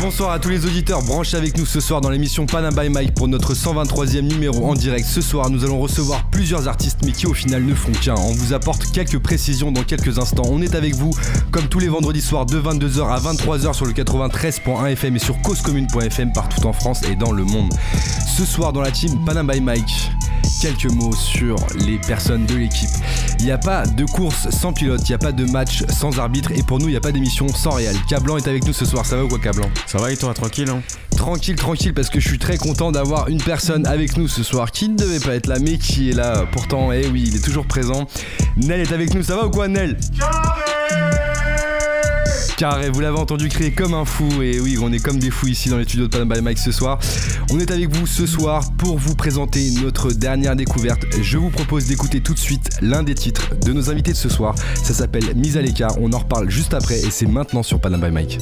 Bonsoir à tous les auditeurs branchez avec nous ce soir dans l'émission Panam by Mike pour notre 123e numéro en direct. Ce soir, nous allons recevoir plusieurs artistes mais qui au final ne font qu'un. On vous apporte quelques précisions dans quelques instants. On est avec vous comme tous les vendredis soirs de 22h à 23h sur le 93.1 FM et sur causecommune.fm partout en France et dans le monde. Ce soir dans la team Panam by Mike, quelques mots sur les personnes de l'équipe. Il n'y a pas de course sans pilote, il n'y a pas de match sans arbitre et pour nous il n'y a pas d'émission sans réel. Cablan est avec nous ce soir, ça va ou quoi Cablan? Ça va et toi, tranquille hein Tranquille, tranquille, parce que je suis très content d'avoir une personne avec nous ce soir qui ne devait pas être là, mais qui est là. Pourtant, eh oui, il est toujours présent. Nel est avec nous, ça va ou quoi, Nel Carré, vous l'avez entendu crier comme un fou, et oui, on est comme des fous ici dans les studios de Panama by Mike ce soir. On est avec vous ce soir pour vous présenter notre dernière découverte. Je vous propose d'écouter tout de suite l'un des titres de nos invités de ce soir. Ça s'appelle Mise à l'écart, on en reparle juste après, et c'est maintenant sur Panama by Mike.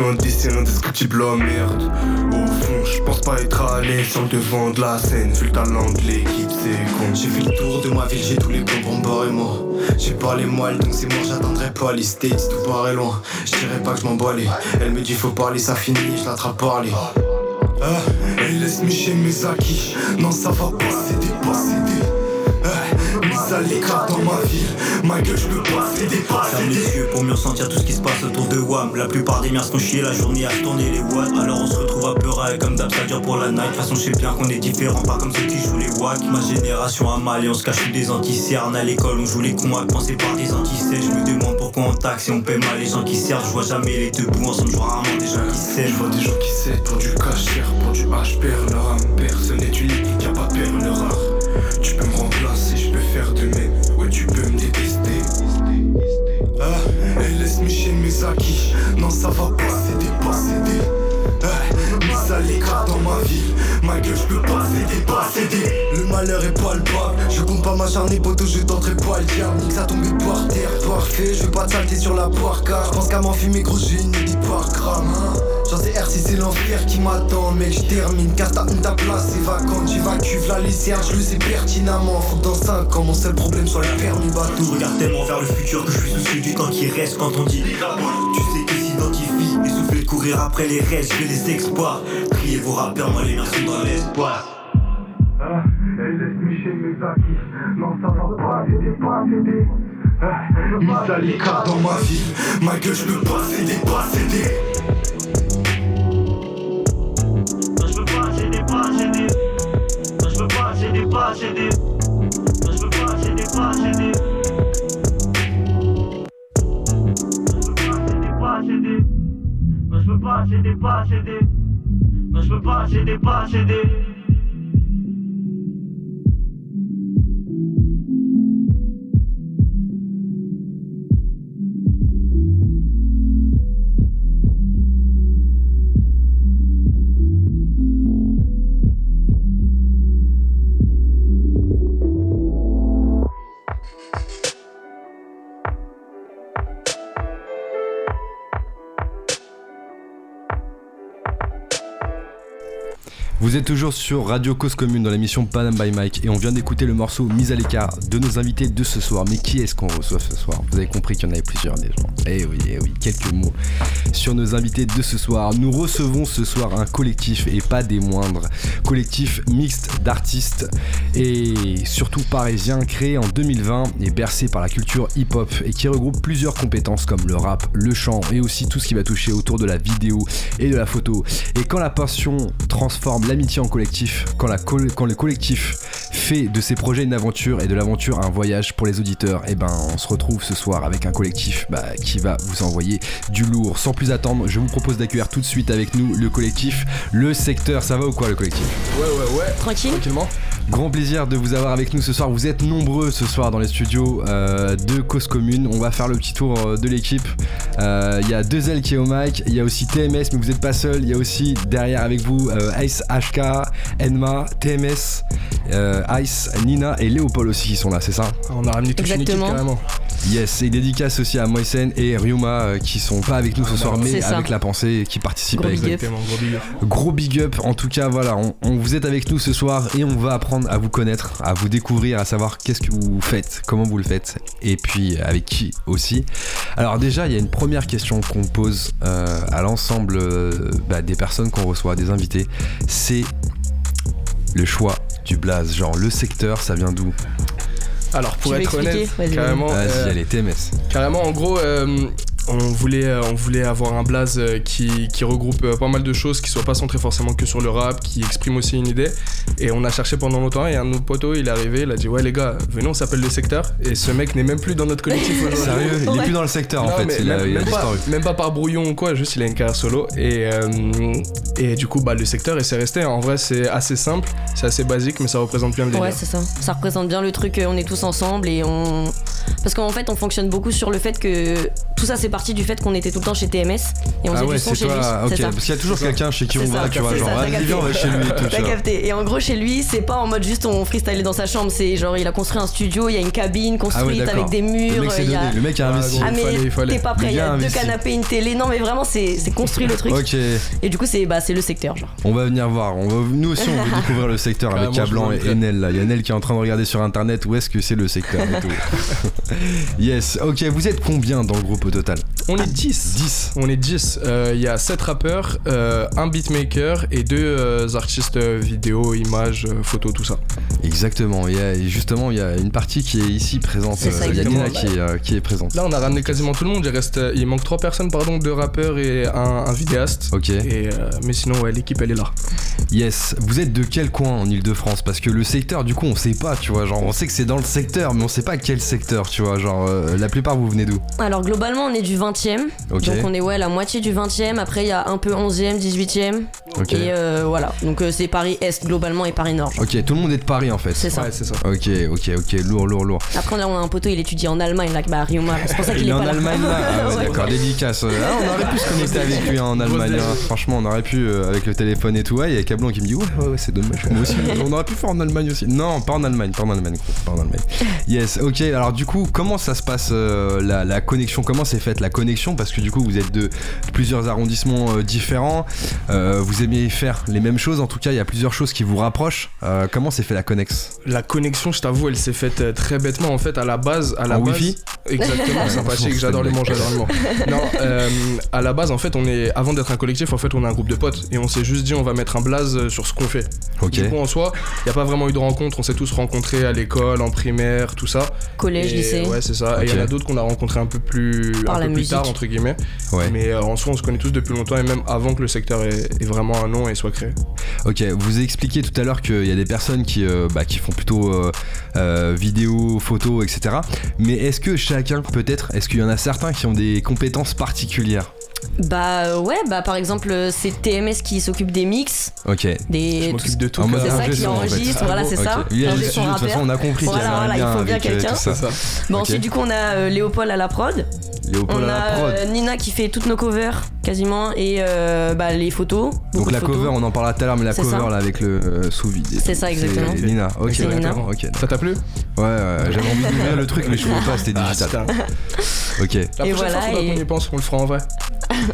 Indescriptible oh merde. Au fond je pense pas être à l'aise sur le devant de la scène. Vu le talent de l'équipe c'est con J'ai fait le tour de ma ville, j'ai tous les bonbons bord et moi. J'ai pas les moelles donc c'est moi j'attendrai pas les States tout paraît loin. Je dirais pas que je m'emballais Elle me dit faut parler ça finit je l'attrape parler ah, Elle laisse chez mes acquis. Non ça va pas c'est dépassé l'écart dans ma ville. Ma gueule, je peux pas céder, pas Ferme les yeux pour mieux ressentir tout ce qui se passe autour de WAM. La plupart des miens sont chiés la journée à tourner les watts. Alors on se retrouve à peur comme d'hab, ça dure pour la night. De toute façon, je sais bien qu'on est différents, pas comme ceux qui jouent les wack. Ma génération a mal et on se cache des anti-cernes. À l'école, on joue les cons à penser par des anti Je me demande pourquoi on taxe et on paie mal les gens qui servent. Je vois jamais les deux bouts ensemble, je vois rarement des gens qui s'aiment. Je vois des gens qui s'aident pour du cash cher, pour du HPR, leur âme. Personne n'est unique, y'a pas père, une Non, ça va pas, c'est dépassé. Ah, mise à l'écart dans ma vie. Ma gueule, je peux pas céder, pas céder. Le malheur est palpable. Je compte pas m'acharner, poteau, je tenterai pas le diable. Ça tomber par terre, parfait. Je veux pas saleté sur la poire, car je pense qu'à m'enfumer, gros, j'ai une idée par gramme. Hein. Si c'est l'enfer qui m'attend Mec je termine. Car ta, ta place est vacante J'évacue. La lisière, je le sais pertinemment. Faut que dans 5 ans mon seul problème soit le permis bateau Je regarde tellement vers le futur que je suis soucieux du temps qui reste quand on dit Tu sais qu'ils s'identifient et souffler de courir après les restes Je les exploits. Criez vos rappeurs, moi les miens sont dans l'espoir. Ah, Elle laisse mes acquis. Non ça va pas pas ah, à l'écart dans ma vie. Ma gueule je peux pas céder, pas céder pas céder. Non, je veux pas céder, pas céder. Non, je veux pas céder, pas céder. Non, je veux pas céder, pas céder. Vous êtes toujours sur Radio Cause Commune dans l'émission Panam by Mike et on vient d'écouter le morceau Mise à l'écart de nos invités de ce soir. Mais qui est-ce qu'on reçoit ce soir? Vous avez compris qu'il y en avait plusieurs des gens. Eh oui, eh oui, quelques mots sur nos invités de ce soir. Nous recevons ce soir un collectif et pas des moindres. Collectif mixte d'artistes et surtout parisiens créé en 2020 et bercé par la culture hip-hop et qui regroupe plusieurs compétences comme le rap, le chant et aussi tout ce qui va toucher autour de la vidéo et de la photo. Et quand la passion transforme en collectif, quand, la quand le collectif fait de ses projets une aventure et de l'aventure un voyage pour les auditeurs. Et ben, on se retrouve ce soir avec un collectif bah, qui va vous envoyer du lourd. Sans plus attendre, je vous propose d'accueillir tout de suite avec nous le collectif, le secteur. Ça va ou quoi le collectif? Ouais, ouais, ouais. Tranquille? Tranquillement. Grand plaisir de vous avoir avec nous ce soir. Vous êtes nombreux ce soir dans les studios euh, de Cause Commune. On va faire le petit tour euh, de l'équipe. Euh, Il y a deux L qui est au mic. Il y a aussi TMS, mais vous n'êtes pas seul. Il y a aussi derrière avec vous euh, Ice HK, Enma, TMS, euh, Ice, Nina et Léopold aussi qui sont là, c'est ça? On a ramené toute une équipe Exactement. carrément. Yes, et dédicace aussi à Moisen et Ryuma euh, qui sont pas avec nous ce soir, mais ça. avec la pensée qui participent Gros avec big nous. up. Exactement, gros big up. Gros big up, en tout cas voilà, on, on- vous êtes avec nous ce soir et on va apprendre à vous connaître, à vous découvrir, à savoir qu'est-ce que vous faites, comment vous le faites et puis avec qui aussi. Alors déjà il y a une première question qu'on pose euh, à l'ensemble euh, bah, des personnes qu'on reçoit, des invités, c'est le choix du blaze, genre le secteur ça vient d'où? Alors pour Tu être honnête, carrément, euh, allez TMS. carrément en gros, euh, on voulait, euh, on voulait avoir un blaze euh, qui, qui regroupe euh, pas mal de choses, qui soit pas centré forcément que sur le rap, qui exprime aussi une idée. Et on a cherché pendant longtemps et un de nos potos il est arrivé, il a dit ouais les gars, venez on s'appelle le secteur. Et ce mec n'est même plus dans notre collectif aujourd'hui. Sérieux, il est Ouais. plus dans le secteur en fait, mais il a, même, il a même pas, disparu. même pas par brouillon ou quoi, juste il a une carrière solo. Et, euh, et du coup, bah, le secteur, et c'est resté. En vrai, c'est assez simple, c'est assez basique, mais ça représente bien le délire. Ouais, c'est ça. Ça représente bien le truc, on est tous ensemble et on. Parce qu'en fait, on fonctionne beaucoup sur le fait que tout ça, c'est parti du fait qu'on était tout le temps chez TMS et on Ah faisait ouais, du son chez lui. toi, ok, C'est ça. parce qu'il y a toujours quelqu'un chez qui on va, ça, tu vois, genre, ça, viens, on va chez lui et tout, T'as capté. Et en gros, chez lui, c'est pas en mode juste on freestyle dans sa chambre, c'est genre il a construit un studio, il y a une cabine construite Ah d'accord. avec des murs. Le mec a- donné, le mec a Ah, investi. Ah Il mais t'es pas prêt, il y a deux canapés, une télé. Non mais vraiment c'est construit le truc. Ok, Et du coup c'est bah c'est le secteur genre. on va venir voir. On va, nous aussi, on veut découvrir le secteur avec Cablan et. Là. Il y a Enel qui est en train de regarder sur internet où est-ce que c'est le secteur et tout. yes, ok, vous êtes combien dans le groupe au total? On est 10. 10. On est 10. Euh, Il y a 7 rappeurs, euh, un beatmaker et deux euh, artistes euh, vidéo, images, photos, tout ça. Exactement. Il y a, et justement, il y a une partie qui est ici présente. C'est ça, il y a exactement. Nina qui est, euh, qui est présente. Là, on a ramené quasiment tout le monde. Il, reste, il manque 3 personnes, pardon, deux rappeurs et un, un vidéaste. Ok. Et, euh, mais sinon, ouais, l'équipe, elle est là. Yes. Vous êtes de quel coin en Ile-de-France? Parce que le secteur, du coup, on sait pas, tu vois. Genre, on sait que c'est dans le secteur, mais on sait pas quel secteur, tu vois. Genre, euh, la plupart, vous venez d'où? Alors globalement on est du 20ème. Ok. Donc on est ouais la moitié du 20ème. Après il y a un peu 11ème, 18ème. Ok. Et euh, voilà. Donc euh, c'est Paris Est globalement et Paris Nord. genre. Ok, tout le monde est de Paris en fait. C'est ça. Ouais, c'est ça. Ok, ok, ok, lourd, lourd, lourd. Après on a, on a un poteau, il étudie en Allemagne là, bah Ryuma. C'est pour ça qu'il Il est est en là. Allemagne là Ah ouais, d'accord, dédicace. Ah, on aurait pu se connecter avec lui hein, en Allemagne. hein. Franchement, on aurait pu euh, avec le téléphone et tout. Ouais, il y a Cablon qui me dit Ouais, ouais, ouais, c'est dommage. Moi aussi, on aurait pu faire en Allemagne aussi. Non, pas en Allemagne, pas en Allemagne, gros, pas en Allemagne. Yes, ok. Alors, du coup, comment ça se passe euh, la, la connexion? Comment s'est la connexion Parce que du coup, vous êtes de plusieurs arrondissements euh, différents. Euh, vous aimez faire les mêmes choses. En tout cas, il y a plusieurs choses qui vous rapprochent. Euh, comment s'est fait la connexe La connexion, je t'avoue, elle s'est faite euh, très bêtement. En fait, à la base, à la En base, Wifi? Exactement, sympathique. J'adore les manger, j'adore les manger. Non, euh, à la base, en fait, on est avant d'être un collectif, en fait, on est un groupe de potes et on s'est juste dit, on va mettre un blaze sur ce qu'on fait. Ok. Du coup, en soi, il y a pas vraiment eu de rencontre. On s'est tous rencontrés à l'école, en primaire, tout ça. Collège, Et lycée. Ouais, c'est ça. Et il y en a d'autres qu'on a rencontrés un peu plus, Par un plus tard, entre guillemets. Ouais. Mais euh, en soi, on se connaît tous depuis longtemps et même avant que le secteur ait, ait vraiment un nom et soit créé. Ok, vous avez expliqué tout à l'heure qu'il y a des personnes qui, euh, bah, qui font plutôt euh, euh, vidéo, photo, etc. Mais est-ce que chacun, peut-être, est-ce qu'il y en a certains qui ont des compétences particulières? Bah euh, ouais, bah par exemple euh, c'est TMS qui s'occupe des mix, Ok. des Je de tout. En mode c'est ça qui son, en fait. enregistre, voilà c'est Ok. ça. Il a Ingé juste, son de toute façon, on a compris Voilà, voilà, il faut bien euh, quelqu'un. Bon Ok. ensuite du coup on a euh, Léopold à la prod, Léopold on à la a prod. euh, Nina qui fait toutes nos covers quasiment et euh, bah, les photos. Donc la de photos. cover, on en parlera tout à l'heure, mais la cover ça. là avec le euh, sous vide. C'est ça, exactement. C'est Nina. Ok. Ça t'a plu? Ouais, ouais, j'avais envie d'ouvrir le truc, mais je pouvais pas, c'était Ah, digital. Ok. La Et prochaine voilà, fois, qu'on y pense, qu'on le fera en vrai.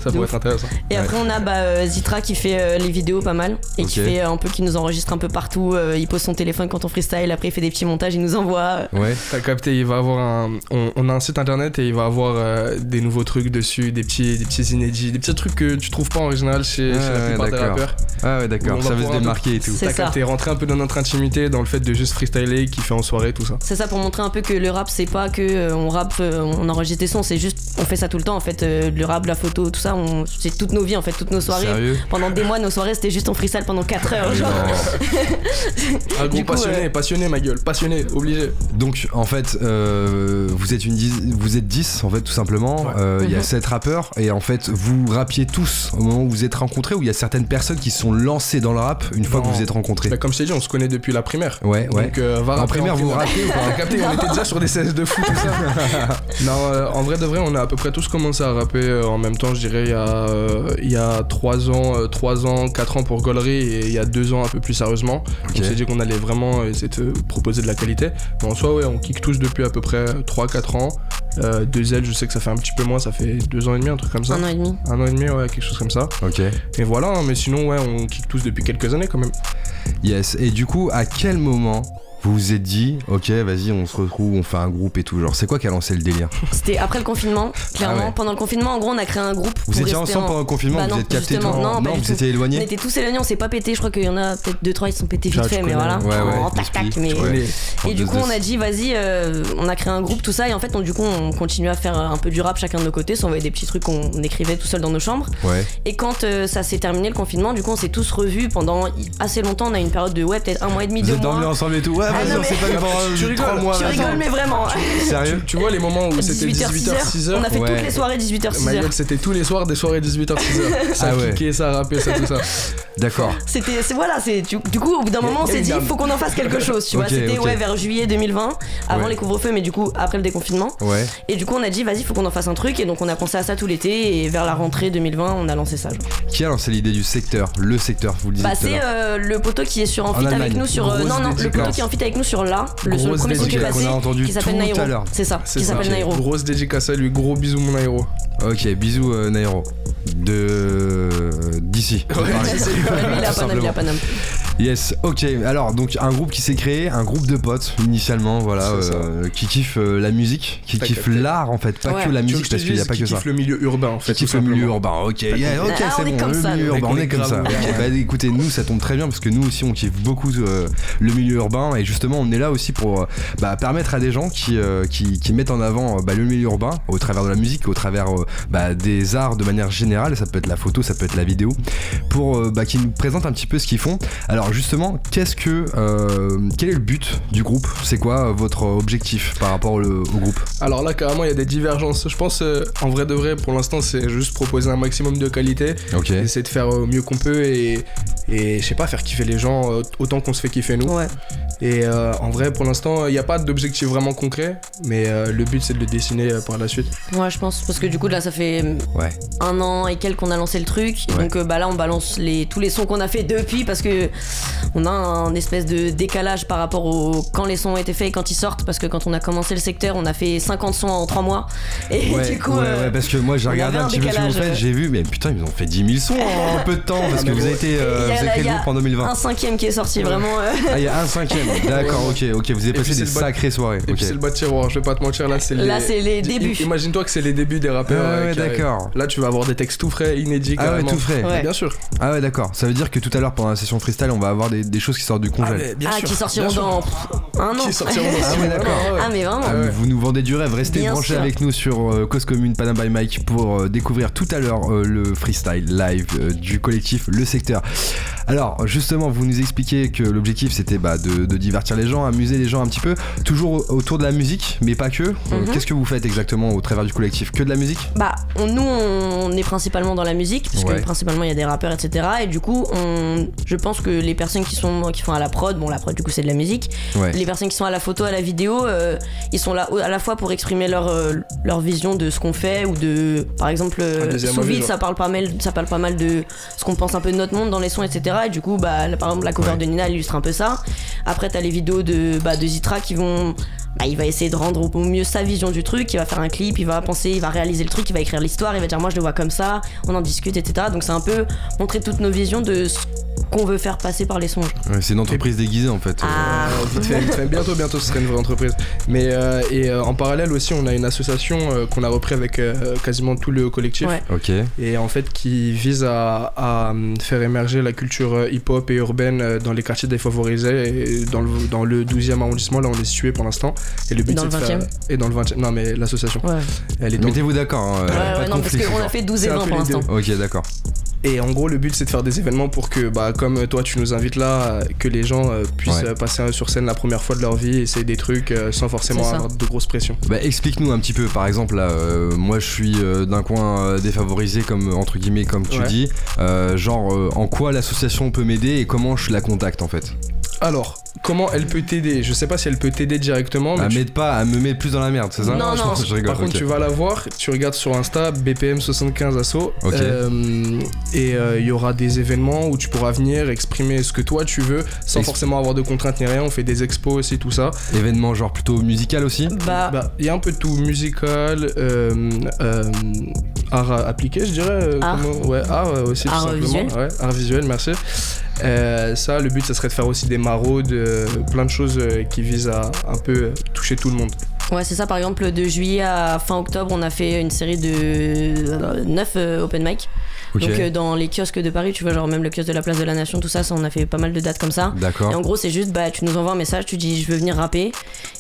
Ça pourrait être intéressant. Et après on a bah, euh, Zitra qui fait euh, les vidéos pas mal et qui fait euh, un peu qui nous enregistre un peu partout. euh, il pose son téléphone quand on freestyle, après il fait des petits montages, il nous envoie. Ouais. T'as capté, il va avoir un. On, on a un site internet et il va avoir euh, des nouveaux trucs dessus, des petits, des petits inédits, des petits trucs que tu trouves pas en original chez, chez la ouais, des rappeurs. Ah ouais, d'accord. Ça veut se démarquer et tout. C'est T'as ça. capté, rentrer un peu dans notre intimité, dans le fait de juste freestyler, kiffer en soirée, tout ça. C'est ça pour montrer un peu que le rap c'est pas que euh, on rappe, euh, on enregistre des sons, c'est juste on fait ça tout le temps en fait. euh, le rap, la photo, tout ça, on... c'est toutes nos vies en fait, toutes nos soirées. Sérieux Pendant des mois, nos soirées c'était juste en freestyle pendant 4 heures. Genre. Un gros coup, passionné, euh, passionné, ma gueule, passionné, obligé. Donc en fait, euh, vous êtes une dix- vous êtes 10 en fait tout simplement. Ouais. Euh, Il y a Mhm. 7 rappeurs et en fait vous rappiez tous au moment où vous êtes rencontrés ou il y a certaines personnes qui se sont lancées dans le rap une fois Non. que vous êtes rencontrés? Bah, comme je t'ai dit, on se connaît depuis la primaire. Ouais, ouais. Donc, euh, va En primaire, vous rappez ou pas? Capté, on était déjà sur des CS de fou, tout ça. non, euh, en vrai de vrai, on a à peu près tous commencé à rapper euh, en même temps, je dirais, il y a, euh, il y a 3 ans, euh, 3 ans, 4 ans pour Gollery et il y a 2 ans un peu plus sérieusement. Ok. On s'est dit qu'on allait vraiment essayer de proposer de la qualité. Mais en soi, ouais, on kick tous depuis à peu près 3-4 ans. Euh, 2L, je sais que ça fait un petit peu moins, ça fait 2 ans et demi, un truc comme ça. Un an et demi. Un an et demi, ouais, quelque chose comme ça. Ok. Et voilà, hein, mais sinon, ouais, on kick tous depuis quelques années quand même. Yes. Et du coup, à quel moment vous vous êtes dit, ok, vas-y, on se retrouve, on fait un groupe et tout. Genre, c'est quoi qui a lancé le délire C'était après le confinement, clairement. Ah ouais. Pendant le confinement, en gros, on a créé un groupe. Vous étiez ensemble en- pendant le confinement, Bah vous non, êtes capté justement, dans- non, du vous étiez On éloignés était tous éloignés, on s'est pas pété. Je crois qu'il y en a peut-être 2-3 ils se sont pétés vite Ah, fait, mais voilà. ouais, ouais, En tac tac. Mais... Et du deux, coup, deux. on a dit, vas-y, euh, on a créé un groupe, tout ça, et en fait, on, du coup, on continue à faire un peu du rap chacun de nos côtés, s'envoyer des petits trucs qu'on écrivait tout seul dans nos chambres. Ouais. Et quand euh, ça s'est terminé le confinement, du coup, on s'est tous revus pendant assez longtemps. On a eu une période de ouais, peut-être un mois et demi, deux mois. ensemble et tout. Ouais, Ah, vas-y, non, on s'est mais- pas Tu rigoles, 3 mois. Tu rigoles, mais vraiment. Sérieux Tu vois les moments où c'était 18h, 6h On a fait Ouais. toutes les soirées 18h, 6h. Ma gueule, c'était tous les soirs des soirées 18h, 6h. Ça Ah ouais. kické, ça rappé, ça, tout ça. D'accord. C'était, c'est voilà, c'est du, du coup au bout d'un moment on s'est dit dame. faut qu'on en fasse quelque chose, tu vois. C'était ouais vers juillet 2020, avant Ouais. les couvre-feux, mais du coup après le déconfinement. Ouais. Et du coup on a dit vas-y faut qu'on en fasse un truc et donc on a pensé à ça tout l'été et vers la rentrée 2020 on a lancé ça. genre. Qui a lancé l'idée du secteur Le secteur, vous le disiez Bah c'est euh, le poteau qui est sur en En feat avec nous sur euh, non non le poteau qui est en avec nous sur là le, sur le Grosse premier son qui est dédicace passé qu'on a entendu qui s'appelle tout Nairo. à l'heure. C'est ça, qui s'appelle Nairo. Grosse dédicace à lui, gros bisous, mon aéro. Ok, bisous euh, Nairo. De. euh, d'ici. Ouais, Pareil. c'est lui. Ouais, lui, il a Tout Paname, il a simplement. Paname. Yes, ok. Alors, donc, un groupe qui s'est créé, un groupe de potes, initialement, voilà, euh, qui kiffe euh, la musique, qui kiffe l'art, en fait, pas Ouais. que la musique, que parce qu'il n'y a pas qui que ça. kiffe le milieu urbain, en fait. Qui kiffe le milieu urbain, ok, yeah, ok, Ah, on c'est est bon, comme le ça, milieu nous. urbain, on est comme ça. bah écoutez, nous ça tombe très bien parce que nous aussi on kiffe beaucoup euh, le milieu urbain et justement on est là aussi pour bah, permettre à des gens qui, qui, qui mettent en avant bah, le milieu urbain au travers de la musique, au travers des arts de manière générale, ça peut être la photo, ça peut être la vidéo, pour bah, qu'ils nous présentent un petit peu ce qu'ils font. Alors justement, qu'est-ce que, euh, quel est le but du groupe? C'est quoi euh, votre objectif par rapport au, au groupe? Alors là, carrément, il y a des divergences. Je pense, euh, en vrai de vrai, pour l'instant, c'est juste proposer un maximum de qualité, Ok. essayer de faire au mieux qu'on peut et, et je sais pas, faire kiffer les gens autant qu'on se fait kiffer nous. Ouais. Et euh, en vrai, pour l'instant, il n'y a pas d'objectif vraiment concret, mais euh, le but c'est de le dessiner euh, par la suite. Ouais, je pense parce que du coup là ça fait Ouais. un an et quelques qu'on a lancé le truc. Ouais. donc euh, bah là on balance les, tous les sons qu'on a fait depuis parce que on a un espèce de décalage par rapport au quand les sons ont été faits et quand ils sortent parce que quand on a commencé le secteur on a fait 50 sons en 3 mois et Ouais, du coup ouais, euh, ouais, parce que moi j'ai on regardé un un petit peu ce que vous faites, j'ai vu, mais putain, ils ont fait 10 000 sons en peu de temps parce que vous avez été euh, vous avez groupe en 2020. un cinquième qui est sorti vraiment euh, Ah, il y a un cinquième, d'accord, ok, ok, vous avez passé des sacrées soirées. Et puis c'est le bas de tiroir, je vais pas te mentir, là c'est les... là c'est les débuts Imagine-toi que c'est les débuts des rappeurs. Ouais, euh, ouais, d'accord. Là tu vas avoir des textes tout frais, inédits, Ah ouais, tout frais. Bien sûr. Ah ouais, d'accord. Ça veut dire que tout à l'heure pendant la session freestyle, on va avoir des, des choses qui sortent du mais bien ah sûr, qui sortiront bien dans pff, un an Qui sortiront dans Ah ouais, d'accord. ah mais vraiment Ah, ouais. Vous nous vendez du rêve, restez Bien branchés sûr. avec nous sur euh, Cause Commune Panam by Mike pour euh, découvrir tout à l'heure euh, le freestyle live euh, du collectif Le Secteur. Alors justement, vous nous expliquez que l'objectif c'était bah, de, de divertir les gens, amuser les gens un petit peu, toujours au- autour de la musique, mais pas que. Euh, Mhm. Qu'est-ce que vous faites exactement au travers du collectif? Que de la musique? Bah, on- nous, on est principalement dans la musique, puisque Ouais. principalement il y a des rappeurs, etc. Et du coup, on, je pense que les personnes qui sont qui font à la prod, bon, la prod, du coup, c'est de la musique. Ouais. Les personnes qui sont à la photo, à la vidéo, euh, ils sont là à la fois pour exprimer leur, euh, leur vision de ce qu'on fait, ou de, par exemple, euh, sous vide, ça parle pas mal, ça parle pas mal de ce qu'on pense un peu de notre monde dans les sons, etc. Et du coup, bah, là, par exemple, la cover Ouais. de Nina elle illustre un peu ça. Après, t'as les vidéos de, bah, de Zitra qui vont bah, il va essayer de rendre au mieux sa vision du truc, il va faire un clip, il va penser, il va réaliser le truc, il va écrire l'histoire, il va dire moi je le vois comme ça, on en discute, etc. Donc c'est un peu montrer toutes nos visions de ce qu'on veut faire passer par les. Ouais, c'est une entreprise déguisée en fait. Ah. Euh, vite fait, vite fait. Bientôt, bientôt, ce serait une vraie entreprise. Mais euh, et euh, en parallèle aussi, on a une association euh, qu'on a repris avec euh, quasiment tout le collectif. Ouais. Ok. Et en fait, qui vise à, à, faire émerger la culture hip-hop et urbaine dans les quartiers défavorisés. Et dans le, dans le 12e arrondissement, là, on est situé pour l'instant. Et le but, Dans c'est le de faire. 20e? Et dans le 20e. Non, mais l'association. Ouais, Elle est dans Mettez-vous d'accord. hein, ouais, pas ouais, de non, parce qu'on a fait 12 C'est un événements pour l'instant. Ok, d'accord. Et en gros, le but c'est de faire des événements pour que, bah, comme toi tu nous invites là, euh, que les gens euh, puissent Ouais. euh, passer euh, sur scène la première fois de leur vie, essayer des trucs euh, sans forcément avoir de grosses pressions. Bah, explique-nous un petit peu, par exemple, là, euh, moi je suis euh, d'un coin euh, défavorisé, comme entre guillemets, comme tu Ouais. dis. Euh, genre, euh, en quoi l'association peut m'aider et comment je la contacte en fait? Alors, comment elle peut t'aider? Je sais pas si elle peut t'aider directement, mais À tu- m'aide pas, à me mettre plus dans la merde, c'est ça? Non, non. Je rigole. par contre, tu vas la voir, tu regardes sur Insta, BPM75 Asso, euh, et euh, il y aura des événements où tu pourras venir exprimer ce que toi tu veux, sans Ex- forcément avoir de contraintes ni rien. On fait des expos aussi, tout ça. Événement genre plutôt musical aussi? Bah, Bah, il y a un peu de tout, musical, euh, euh, art appliqué, je dirais. euh, Art. comment- ouais, art aussi, tout Art simplement. visuel. Ouais, art visuel, merci. Euh, ça, le but, ça serait de faire aussi des maraudes, euh, plein de choses euh, qui visent à un peu toucher tout le monde. Ouais, c'est ça. Par exemple, de juillet à fin octobre, on a fait une série de 9 open mic. Donc, euh, dans les kiosques de Paris, tu vois, genre même le kiosque de la place de la Nation, tout ça, ça on a fait pas mal de dates comme ça. Et D'accord. en gros, c'est juste, bah, tu nous envoies un message, tu dis, je veux venir rapper.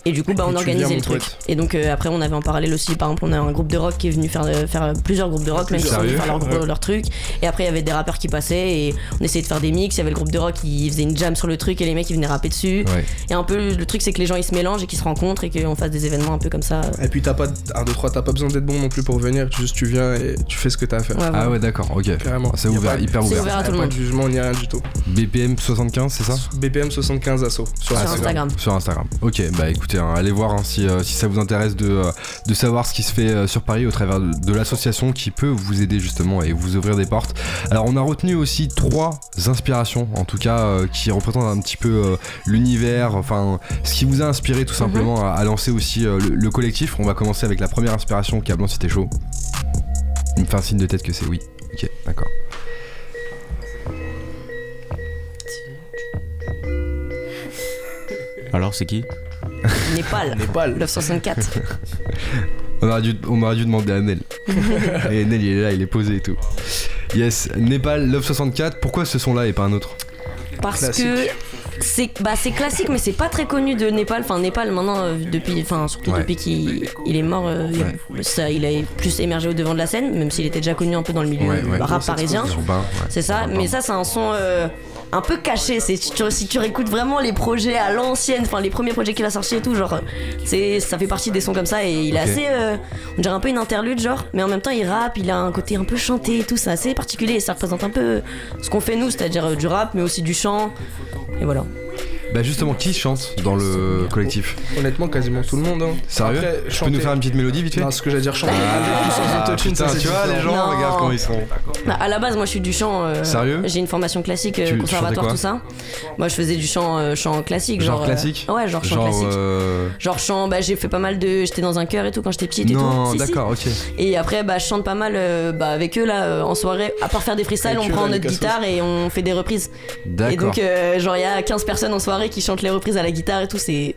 Et du coup, bah, Et on organisait le truc. pote. Et donc, euh, après, on avait en parallèle aussi, par exemple, on a un groupe de rock qui est venu faire, euh, faire plusieurs groupes de rock, même si on Sérieux faire leur, Ouais. leur truc. Et après, il y avait des rappeurs qui passaient et on essayait de faire des mix. Il y avait le groupe de rock qui faisait une jam sur le truc et les mecs ils venaient rapper dessus. Ouais. Et un peu, le truc, c'est que les gens ils se mélangent et qu'ils se rencontrent et qu'on fasse des événements un peu comme ça. Et puis, t'as pas, 1, 2, 3, t'as pas besoin d'être bon non plus pour venir, juste tu viens et tu fais ce que t'as à faire. Ouais, Ah ouais, d'accord, ok. Carrément. C'est ouvert, pas- hyper C'est ouvert. ouvert à y a tout le pas monde. de jugement ni rien du tout. BPM 75, c'est ça? BPM 75 Asso sur Sur Instagram. Instagram. Sur Instagram. Ok, bah écoutez, hein, allez voir hein, si, euh, si ça vous intéresse de, euh, de savoir ce qui se fait euh, sur Paris au travers de, de l'association qui peut vous aider justement et vous ouvrir des portes. Alors on a retenu aussi trois inspirations, en tout cas, euh, qui représentent un petit peu euh, l'univers, enfin ce qui vous a inspiré tout simplement à, à lancer aussi euh, le, le collectif. On va commencer avec la première inspiration, Cablan si t'es chaud. Il me fait un signe de tête que c'est oui. Ok, d'accord. Alors, c'est qui Népal. Népal. 964. On aurait dû, on aurait dû demander à Nel. et Nel, il est là, il est posé et tout. Yes, Népal Love 64, pourquoi ce son-là et pas un autre? Parce Classique. que c'est bah, c'est classique, mais c'est pas très connu de Népal. Enfin, Népal, maintenant, euh, depuis, enfin, surtout Ouais. depuis qu'il il est mort, euh, il, a, ça, il a plus émergé au devant de la scène, même s'il était déjà connu un peu dans le milieu Ouais, rap parisien. C'est ça, mais ça, c'est un son euh, un peu caché. C'est si tu, si tu réécoutes vraiment les projets à l'ancienne, enfin les premiers projets qu'il a sortis et tout, genre, c'est ça fait partie des sons comme ça et il est assez, euh, on dirait un peu une interlude, genre, mais en même temps il rappe, il a un côté un peu chanté et tout, c'est assez particulier et ça représente un peu ce qu'on fait nous, c'est-à-dire euh, du rap, mais aussi du chant. Et voilà. Bah justement, qui chante dans le collectif Honnêtement, quasiment tout le monde. Hein. Sérieux Après, Tu peux nous faire une petite mélodie vite fait Non, ce que j'allais dire, chanter Ah, ça tu vois, les gens, Non. regarde comment ils sont. Bah, à la base, moi je suis du chant. euh, Sérieux J'ai une formation classique, euh, Tu- conservatoire, tout ça. Moi je faisais du chant, euh, chant classique. Genre Genre, euh, classique Ouais, genre chant Genre. classique. euh, Genre chant, bah j'ai fait pas mal de. J'étais dans un chœur et tout quand j'étais petite et Non, tout. Si, si. d'accord, ok. Et après, bah je chante pas mal euh, bah, avec eux là euh, en soirée. À part faire des freestyles, on prend notre guitare et on fait des reprises. Et D'accord. donc, euh, genre, il y a 15 personnes en soirée qui chantent les reprises à la guitare et tout, c'est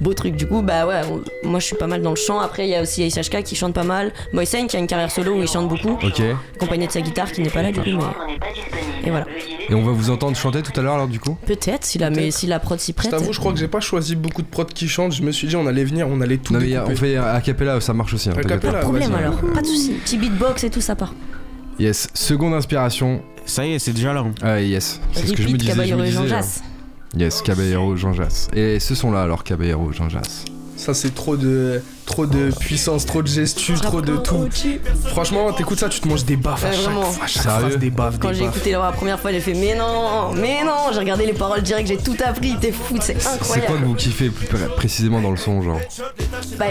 beau truc. Du coup, bah ouais, on- moi je suis pas mal dans le chant. Après, il y a aussi Ace HK qui chante pas mal. Moïsen qui a une carrière solo où il chante beaucoup, Ok. accompagné de sa guitare qui n'est pas là du coup, mais. Et voilà. Et on va vous entendre chanter tout à l'heure alors du coup? Peut-être, si la, mais si la prod s'y Je prête. t'avoue, je crois que j'ai pas choisi beaucoup de prods qui chantent. Je me suis dit, on allait venir, on allait tout Non mais y a- découper. on fait a cappella, ça marche aussi. hein, A t'inquiète cappella, pas. Problème vas-y. alors, pas de soucis. Petit beatbox et tout, ça part. Yes, seconde inspiration. Ça y est, c'est déjà là. hein. Ah yes, c'est ce que je me Repeat disais. je me et Jean Jass. Yes, Caballero, Jean Jass. Et ce son là alors, Caballero, Jean Jass. Ça, c'est trop de, trop de puissance, trop de gestus, trop de tout. Franchement, t'écoutes ça, tu te manges des baffes à chaque, vraiment. à chaque Sérieux phrase, des baffes, Quand j'ai écouté la première fois, j'ai fait mais non, mais non, j'ai regardé les paroles direct, j'ai tout appris, t'es fou, c'est C'est quoi que incroyable. vous kiffez plus pré- précisément dans le son genre Bah,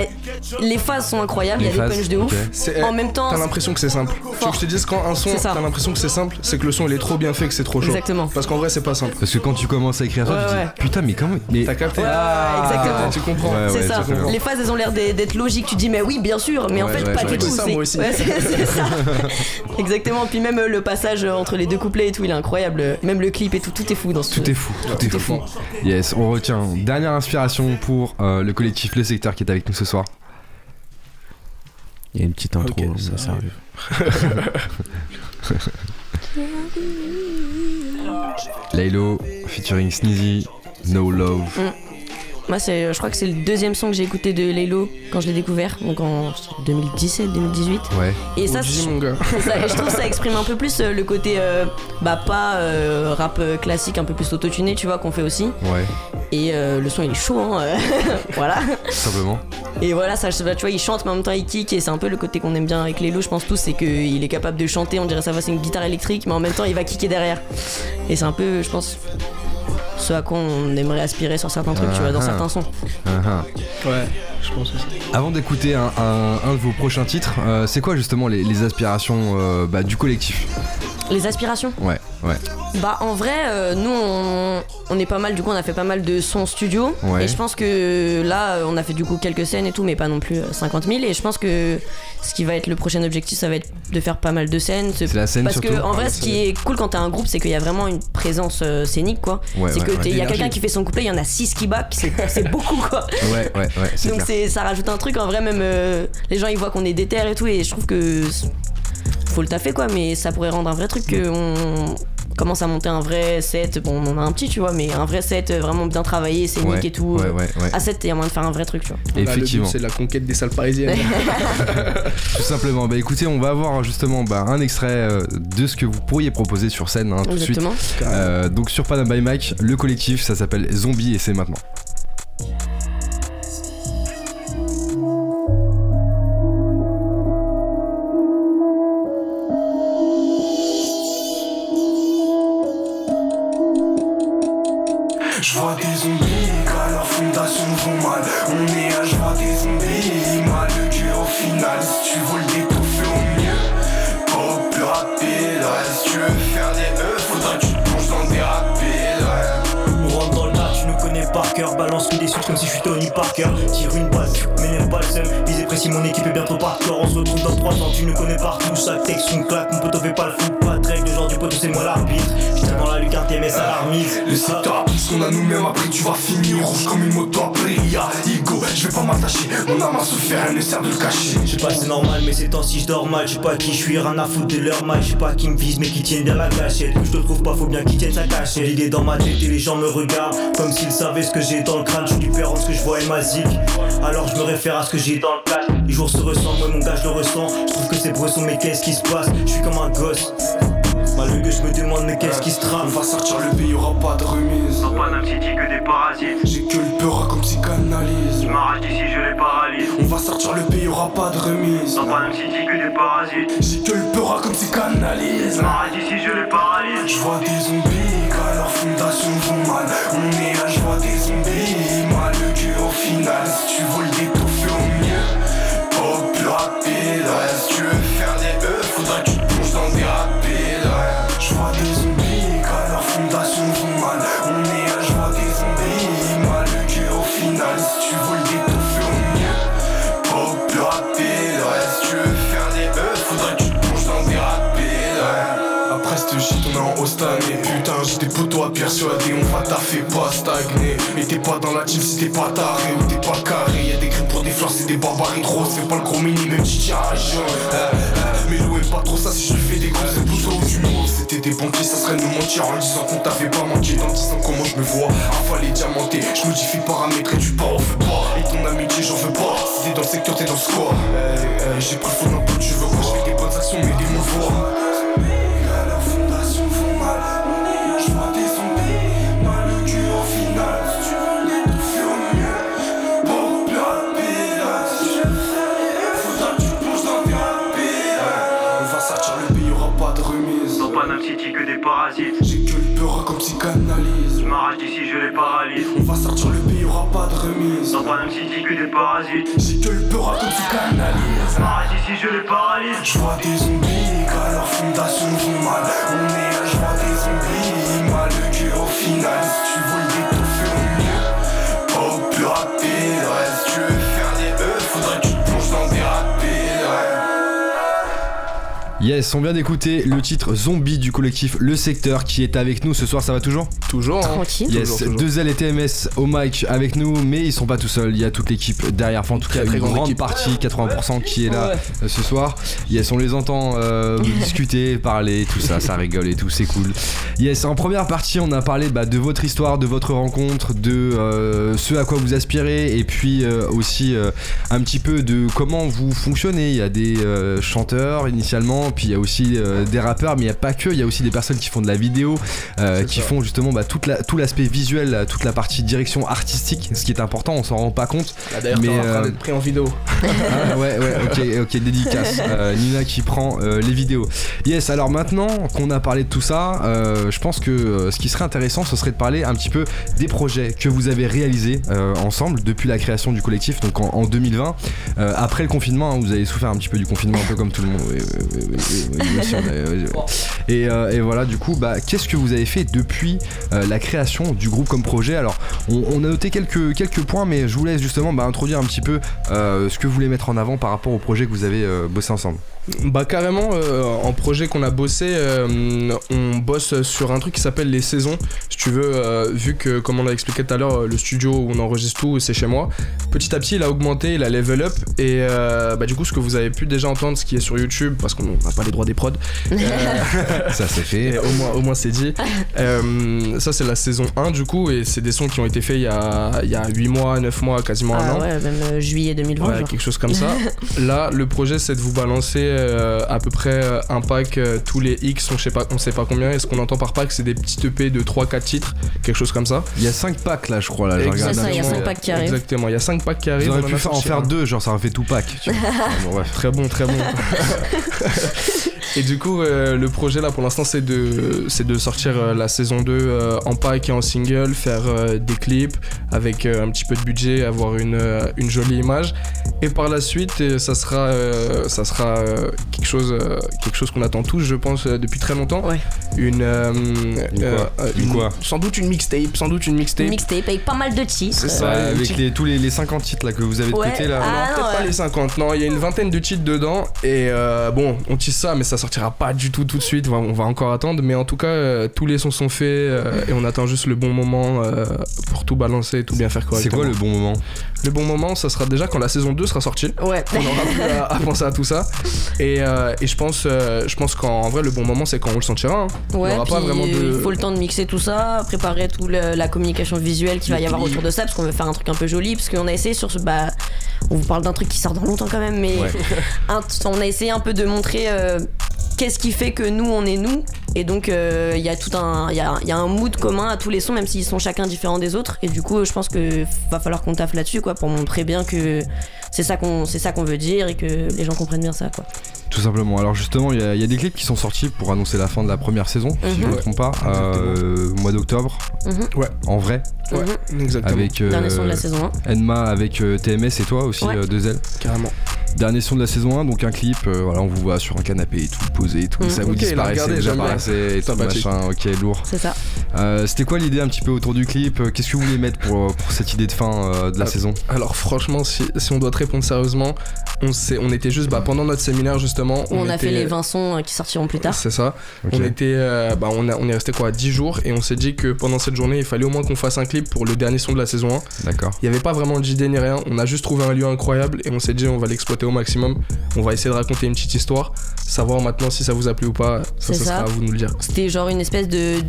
les phases sont incroyables, il y a Les des phases, punchs de ouf. En même temps, T'as l'impression que c'est simple. Tu veux que je te dise quand un son, t'as l'impression que c'est simple, c'est que le son il est trop bien fait, que c'est trop chaud. Exactement. Parce qu'en vrai, c'est pas simple. Parce que quand tu commences à écrire ça, Ouais, tu te ouais. dis putain mais comment mais T'as capté Ouais, ouais, exactement. Tu comprends Ouais, c'est ouais, ça. Les phases, elles ont l'air d'être logique. Tu dis, mais oui, bien sûr, mais en fait, ouais, pas du tout. ça, moi aussi. Ouais, c'est c'est ça. Exactement. Puis même euh, le passage entre les deux couplets et tout, il est incroyable. Même le clip et tout, tout est fou dans ce Tout est fou, tout est fou. Yes, on retient. Dernière inspiration pour euh, le collectif Le Secteur qui est avec nous ce soir. Il y a une petite intro, Ok, mais ça ça arrive. Laylo featuring Sneezy, No Love. Moi, c'est, je crois que c'est le deuxième son que j'ai écouté de Laylo quand je l'ai découvert, donc en 2017, 2018. Ouais, Et ça, mon gars. ça- je trouve que ça exprime un peu plus euh, le côté, euh, bah pas euh, rap classique, un peu plus autotuné, tu vois, qu'on fait aussi. ouais, Et euh, le son il est chaud, hein, voilà. tout simplement. Et voilà, ça, tu vois, il chante mais en même temps il kick et c'est un peu le côté qu'on aime bien avec Lélo, je pense tous, c'est qu'il est capable de chanter, on dirait ça va c'est une guitare électrique, mais en même temps il va kicker derrière. Et c'est un peu, je pense, ce à quoi on aimerait aspirer sur certains trucs, tu vois, dans Ah, ah. certains sons. Uh-huh. Ouais, je pense aussi. Avant d'écouter un, un- un de vos prochains titres, euh, c'est quoi justement les, les aspirations euh, bah, du collectif? Les aspirations Ouais, ouais. Bah en vrai, euh, nous on, on est pas mal, du coup on a fait pas mal de sons studio. Ouais. Et je pense que là euh, on a fait du coup quelques scènes et tout, mais pas non plus euh, 50 000. Et je pense que ce qui va être le prochain objectif, ça va être de faire pas mal de scènes. C'est la scène Parce surtout que en vrai, ce qui est cool quand t'as un groupe, c'est qu'il y a vraiment une présence euh, scénique quoi. Ouais, c'est ouais, que ouais. t'es- il y a quelqu'un qui fait son couplet, il y en a 6 qui back, c'est beaucoup quoi. Ouais, ouais, ouais, Donc ça rajoute un truc en vrai même euh, les gens ils voient qu'on est déter et tout et je trouve que faut le taffer quoi mais ça pourrait rendre un vrai truc que on commence à monter un vrai set bon on en a un petit tu vois mais un vrai set vraiment bien travaillé scénique Ouais, et tout ouais, ouais, ouais. à 7 il y a moyen de faire un vrai truc tu vois but, Effectivement, c'est la conquête des salles parisiennes. tout simplement. Bah écoutez, on va avoir justement bah, un extrait euh, de ce que vous pourriez proposer sur scène hein, tout de suite. exactement Euh, donc sur Panam by Mike, le collectif, ça s'appelle Zombie et c'est maintenant. Si je suis Tony Parker. Tire une balle, mais n'aime pas le seum. Précis, mon équipe est bientôt par corps. On se retrouve dans 3 ans, tu nous connais partout. Chaque texte, une claque, mon poteau fait pas le fou. Pas de règle, le genre du poteau, c'est moi l'arbitre. J'tiens dans la lucarne, t'es mes alarmistes. Le secteur a pris ce qu'on a nous-mêmes après tu vas finir rouge comme une moto après Ria Ego, je vais pas m'attacher, mon âme a souffert, elle ne sert de le cacher Je sais pas si c'est normal mais ces temps-ci je dors mal Je sais pas qui je suis, rien à foutre de leur mal Je sais pas qui me vise mais qui tiennent bien la gâchette Je te trouve pas, faut bien qu'ils tiennent sa cachette L'idée dans ma tête et les gens me regardent Comme s'ils savaient ce que j'ai dans le crâne Je suis différent ce que je vois et Alors je me réfère à ce que j'ai dans le cash Les jours se ressemblent, moi mon gars je le ressens Je trouve que c'est bresson mais qu'est-ce qui se passe? Je suis comme un gosse. Malgré que je me demande mais qu'est-ce qui se On trame va sortir le pays, y'aura pas de remise. Dans Paname City que des parasites. J'ai que le peur comme psychanalyse. Je m'arrache d'ici, je les paralyse. On va sortir le pays, y'aura pas de remise. Dans Paname City que des parasites. J'ai que le peur comme psychanalyse. Je m'arrache d'ici, je les paralyse. Je vois des zombies quand leur fondation vont mal. On est là, je vois des zombies Mal le cul au final Si tu veux le d'étouffer à persuader On va taffer pas stagner. Et t'es pas dans la team si t'es pas taré Ou t'es pas carré. Y'a des grippes pour des fleurs c'est des barbaries. Trop C'est pas le gros mini même si tiens euh, euh, Mais l'eau pas trop ça si je fais des gros C'est plutôt du monde C'était des banquiers ça serait nous mentir En disant qu'on t'avait pas manqué Dans 10 ans comment je me vois. Avaler diamanté Je modifie paramètres et tu pars on veut pas Et ton amitié j'en veux pas. Si t'es dans le secteur t'es dans le score euh, J'ai pris le faux d'un peu tu veux quoi? Je fais des bonnes actions mais des mauvais Dans Paname City que des parasites. J'ai que le peur comme psychanalyse. Je m'arrache d'ici, je les paralyse. Je vois des zombies quand leur fondation vont mal On est là, je vois des zombies Mal le cul au final Yes, on vient d'écouter le titre Zombie du collectif Le Secteur qui est avec nous ce soir, ça va toujours? Toujours. hein. Tranquille. Yes, toujours. deux L et TMS au mic avec nous, mais ils sont pas tout seuls, il y a toute l'équipe derrière, enfin en tout cas une grande équipe. partie, 80% qui est là euh, ce soir. Yes, on les entend euh, discuter, parler, tout ça, ça rigole et tout, c'est cool. Yes, en première partie, on a parlé bah, de votre histoire, de votre rencontre, de euh, ce à quoi vous aspirez, et puis euh, aussi euh, un petit peu de comment vous fonctionnez. Il y a des euh, chanteurs initialement, puis il y a aussi euh, des rappeurs, mais il n'y a pas que, il y a aussi des personnes qui font de la vidéo, euh, qui ça. font justement bah, toute la- tout l'aspect visuel, euh, toute la partie direction artistique, ce qui est important, on s'en rend pas compte. Bah, D'ailleurs, Mais, en train euh, d'être pris en vidéo. Ah, ouais, ouais, ok, ok, dédicace. Euh, Nina qui prend euh, les vidéos. Yes, alors maintenant qu'on a parlé de tout ça, euh, je pense que euh, ce qui serait intéressant, ce serait de parler un petit peu des projets que vous avez réalisés euh, ensemble depuis la création du collectif, donc en, en 2020. Euh, après le confinement, hein, vous avez souffert un petit peu du confinement, un peu comme tout le monde. Oui, oui, oui, euh, et voilà, du coup, bah, qu'est-ce que vous avez fait depuis euh, la création du groupe comme projet? Alors, on, a noté quelques, points, mais je vous laisse justement bah, introduire un petit peu euh, ce que vous voulez mettre en avant par rapport au projet que vous avez bossé ensemble. Bah carrément, euh, en projet qu'on a bossé, euh, on bosse sur un truc qui s'appelle les saisons. Si tu veux, euh, vu que comme on l'a expliqué tout à l'heure, le studio où on enregistre tout, c'est chez moi. Petit à petit, il a augmenté, il a level up. Et euh, bah du coup, ce que vous avez pu déjà entendre, ce qui est sur YouTube, parce qu'on n'a pas les droits des prods, euh, Ça c'est fait. et au moins, au moins c'est dit. Euh, ça c'est la saison 1 du coup, et c'est des sons qui ont été faits il y a, il y a 8 mois, 9 mois, quasiment un Ah an. ouais, même euh, juillet 2020. Ouais, genre. quelque chose comme ça. Là, le projet, c'est de vous balancer euh, à peu près euh, un pack euh, tous les X, on sait pas, on sait pas combien. Et ce qu'on entend par pack, c'est des petites EP de 3-4 titres, quelque chose comme ça. Il y a 5 packs là, je crois. Là, Exactement. ça, il y a un petit cinq peu. packs qui arrivent. Exactement, il y a 5 packs qui arrivent. Pu en faire un. deux, genre ça aurait fait tout pack. tu vois. Bon, bref. Très bon, très bon. et du coup, euh, le projet là pour l'instant, c'est de, c'est de sortir euh, la saison 2 euh, en pack et en single, faire euh, des clips avec euh, un petit peu de budget, avoir une, euh, une jolie image. Et par la suite, euh, ça sera, euh, ça sera euh, quelque chose, euh, quelque chose qu'on attend tous, je pense, euh, depuis très longtemps. Ouais. Une, euh, Une quoi euh, Une quoi Sans doute une mixtape, sans doute une mixtape. Une mixtape avec pas mal de titres. C'est ça. Avec les, tous les, les 50 titres là que vous avez de Ouais, côté là. ah, non, non, peut-être pas les 50. Non, il y a une vingtaine de titres dedans. Et euh, bon, on tisse ça, mais ça sortira pas du tout tout de suite. On va, encore attendre. Mais en tout cas, euh, tous les sons sont faits euh, et on attend juste le bon moment euh, pour tout balancer et tout bien faire C'est correctement. quoi le bon moment? Le bon moment, ça sera déjà quand la saison 2 sera sortie. Ouais. On aura plus à, à penser à tout ça. Et, euh, et je pense, euh, je pense qu'en vrai, le bon moment, c'est quand on le sentira. hein. Ouais, il aura pas vraiment de. il faut le temps de mixer tout ça, préparer toute la communication visuelle qu'il va y avoir autour de ça, parce qu'on veut faire un truc un peu joli, parce qu'on a essayé sur ce. Bah, on vous parle d'un truc qui sort dans longtemps quand même, mais Ouais. un- on a essayé un peu de montrer euh, qu'est-ce qui fait que nous on est nous, et donc euh, il y a tout un, y a, y a un mood commun à tous les sons, même s'ils sont chacun différents des autres, et du coup je pense que va falloir qu'on taffe là-dessus, quoi, pour montrer bien que c'est ça qu'on, c'est ça qu'on veut dire et que les gens comprennent bien ça, quoi. Tout simplement. Alors justement, il y, a- il y a des clips qui sont sortis pour annoncer la fin de la première saison, si je ne Mhm. me trompe pas, euh, au mois d'octobre, Mhm. en vrai, Ouais, exactement. avec euh, Dernier son de la saison 1. Enma, avec euh, TMS et toi aussi, Ouais. euh, deux ailes. Carrément. Dernier son de la saison 1, donc un clip, euh, voilà, on vous voit sur un canapé et tout, posé et tout, Mhm. ça vous Ok, il a disparaissait, vous apparaissait et tout machin, ok, lourd. C'est ça. Euh, C'était quoi l'idée un petit peu autour du clip Euh, Qu'est-ce que vous voulez mettre pour, pour cette idée de fin euh, de la Ah, saison? Alors franchement, si, si on doit te répondre sérieusement, on, s'est- on était juste bah, pendant notre séminaire justement. On, a était- fait les 20 sons qui sortiront plus tard. C'est ça. On était, euh, bah, on, a- on est resté quoi 10 jours et on s'est dit que pendant cette journée, il fallait au moins qu'on fasse un clip pour le dernier son de la saison 1. D'accord. Il n'y avait pas vraiment d'idée ni rien. On a juste trouvé un lieu incroyable et on s'est dit on va l'exploiter au maximum. On va essayer de raconter une petite histoire. Savoir maintenant si ça vous a plu ou pas. Ça, C'est ça ça. sera à vous de nous le dire. C'était genre une espèce de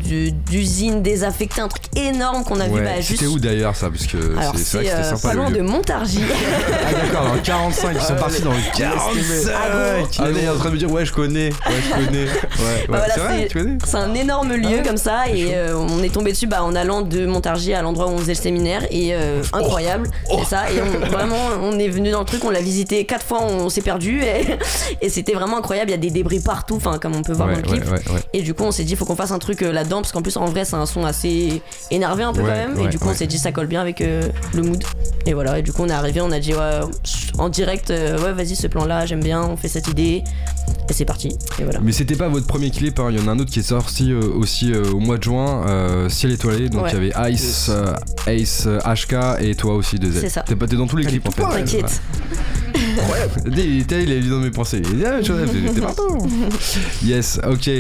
d'usine désaffectée, un truc énorme qu'on a vu bah, juste. C'était où d'ailleurs ça Parce que c'est vrai que c'est c'était euh, sympa loin de Montargis. Ah d'accord, dans le 45, ils sont Ah, partis dans le 45 Ah Il est en train de me dire ouais je connais, ouais je connais. Ouais, ouais. Bah voilà, c'est connais C'est un énorme lieu comme ça et euh, on est tombé dessus bah, en allant de Montargis à l'endroit où on faisait le séminaire et euh, incroyable, c'est ça. Et on, vraiment, on est venu dans le truc, on l'a visité quatre fois, on s'est perdu et, et c'était vraiment incroyable. Il y a des débris partout, enfin comme on peut voir Ouais, dans le clip. ouais, ouais. Et du coup, on s'est dit, faut qu'on fasse un truc euh, là-dedans, parce qu'en plus, en vrai, c'est un son assez énervé un peu Ouais, quand même. et du coup, on s'est dit, ça colle bien avec euh, le mood. Et voilà, et du coup, on est arrivé, on a dit, ouais, en direct, euh, ouais, vas-y, ce plan-là, j'aime bien, on fait cette idée. Et c'est parti. Et voilà. Mais c'était pas votre premier clip, hein. il y en a un autre qui est sorti euh, aussi euh, au mois de juin, euh, Ciel étoilé, donc Ouais. il y avait Ice, euh, Ace, HK et toi aussi deux C'est ça. T'es pas- t'es dans tous les clips en fait. tout T'inquiète. Il était- il est dans mes pensées. Il dit, ah, j'étais partout. Yes, ok.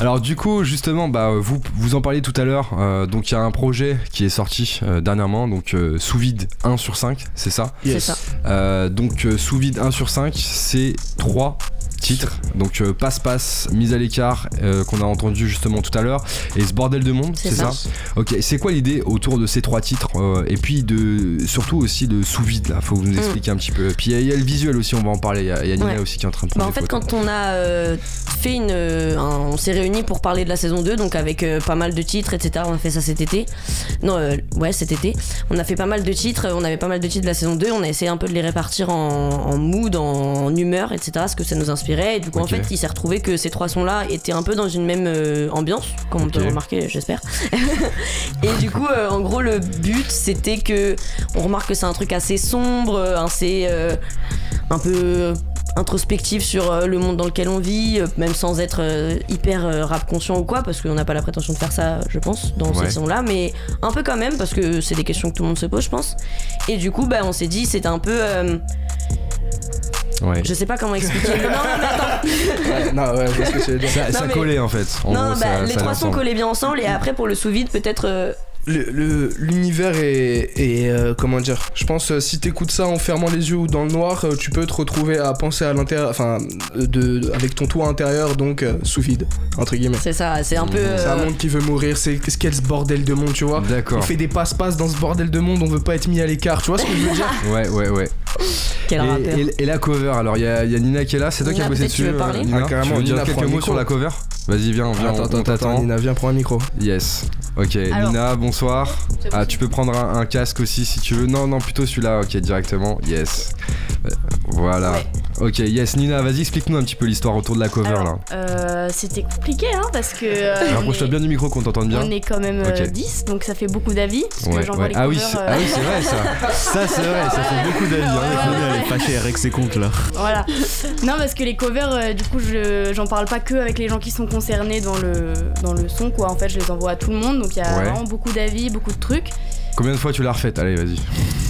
Alors du coup, justement, bah vous vous en parliez tout à l'heure. euh, donc il y a un projet qui est sorti euh, dernièrement, donc euh, sous vide 1 sur 5, c'est ça? C'est ça. Euh, donc euh, sous vide 1 sur 5, c'est 3 titres. Donc euh, passe passe, mise à l'écart euh, qu'on a entendu justement tout à l'heure et ce bordel de monde, C'est ça. ça. Ok, c'est quoi l'idée autour de ces trois titres euh, et puis de surtout aussi de sous vide là? Faut vous nous expliquer un petit peu. Puis il y a- il y, a le visuel aussi, on va en parler. Il y a, il y a Nina Mm. Ouais. aussi qui est en train de Bah, en fait, photos. quand on a fait une. un- on s'est réunis pour parler de la saison 2, donc avec pas mal de titres, etc. On a fait ça cet été. Non, ouais, cet été. On a fait pas mal de titres, on avait pas mal de titres de la saison 2. On a essayé un peu de les répartir en, en mood, en humeur, etc. Ce que ça nous Et du coup, en fait, il s'est retrouvé que ces trois sons-là étaient un peu dans une même euh, ambiance, comme on peut remarquer, j'espère. et du coup, euh, en gros, le but, c'était que. On remarque que c'est un truc assez sombre, euh, assez. euh, un peu introspectif sur le monde dans lequel on vit, même sans être hyper rap conscient ou quoi, parce qu'on n'a pas la prétention de faire ça, je pense, dans Ouais. cette saison-là, mais un peu quand même, parce que c'est des questions que tout le monde se pose, je pense. Et du coup, bah, on s'est dit, c'était un peu. euh, Ouais. je sais pas comment expliquer. non, non, mais attends. Ouais, non, ouais, je vois ce que dire. Ça, ça mais- collait en fait. En non, gros, bah, ça- les ça trois sons collaient bien ensemble, et après, pour le sous-vide, peut-être. euh, Le- le- L'univers est, est, euh, comment dire? Je pense euh, si t'écoutes ça en fermant les yeux ou dans le noir, euh, tu peux te retrouver à penser à l'intérieur, enfin, euh, de, avec ton toit intérieur, donc euh, sous vide entre guillemets. c'est ça, c'est un peu. C'est un monde qui veut mourir. C'est qu'est-ce qu'est ce bordel de monde, tu vois? D'accord. On fait des passe-passe dans ce bordel de monde. On veut pas être mis à l'écart. Tu vois ce que je veux dire? Ouais, ouais, ouais. Quel. Et, et- et la cover, alors il y, y a Nina qui est là, c'est toi qui as bossé peut-être tu dessus. veux parler euh, Nina Ah, carrément, tu veux dire Nina, quelques prends mots sur la cover Vas-y, viens, viens, Attends, on, t'attend. Nina, viens prendre un micro. Yes. Ok, Alors- Nina, bonsoir. Ah, tu peux prendre un, un casque aussi si tu veux. Non, non, plutôt celui-là, ok, directement. Yes. Euh, Voilà. Ouais. Ok, yes, Nina, vas-y, explique-nous un petit peu l'histoire autour de la cover Alors, là. euh, C'était compliqué, hein, parce que. euh, on Rapproche-toi est- bien du micro qu'on t'entende bien. On est quand même euh, Ok. 10, donc ça fait beaucoup d'avis. Parce Ouais, que j'envoie ouais. les Ah, oui, euh, ah oui, c'est vrai ça. Ça, c'est vrai, ça fait beaucoup d'avis. hein. Ouais, ouais, Elle est fâchée, elle règle ses comptes là. Voilà. Non, parce que les covers, euh, du coup, je- j'en parle pas que avec les gens qui sont concernés dans le, dans le son, quoi. En fait, je les envoie à tout le monde, donc il y a Ouais. vraiment beaucoup d'avis, beaucoup de trucs. Combien de fois tu l'as refaite? Allez, vas-y.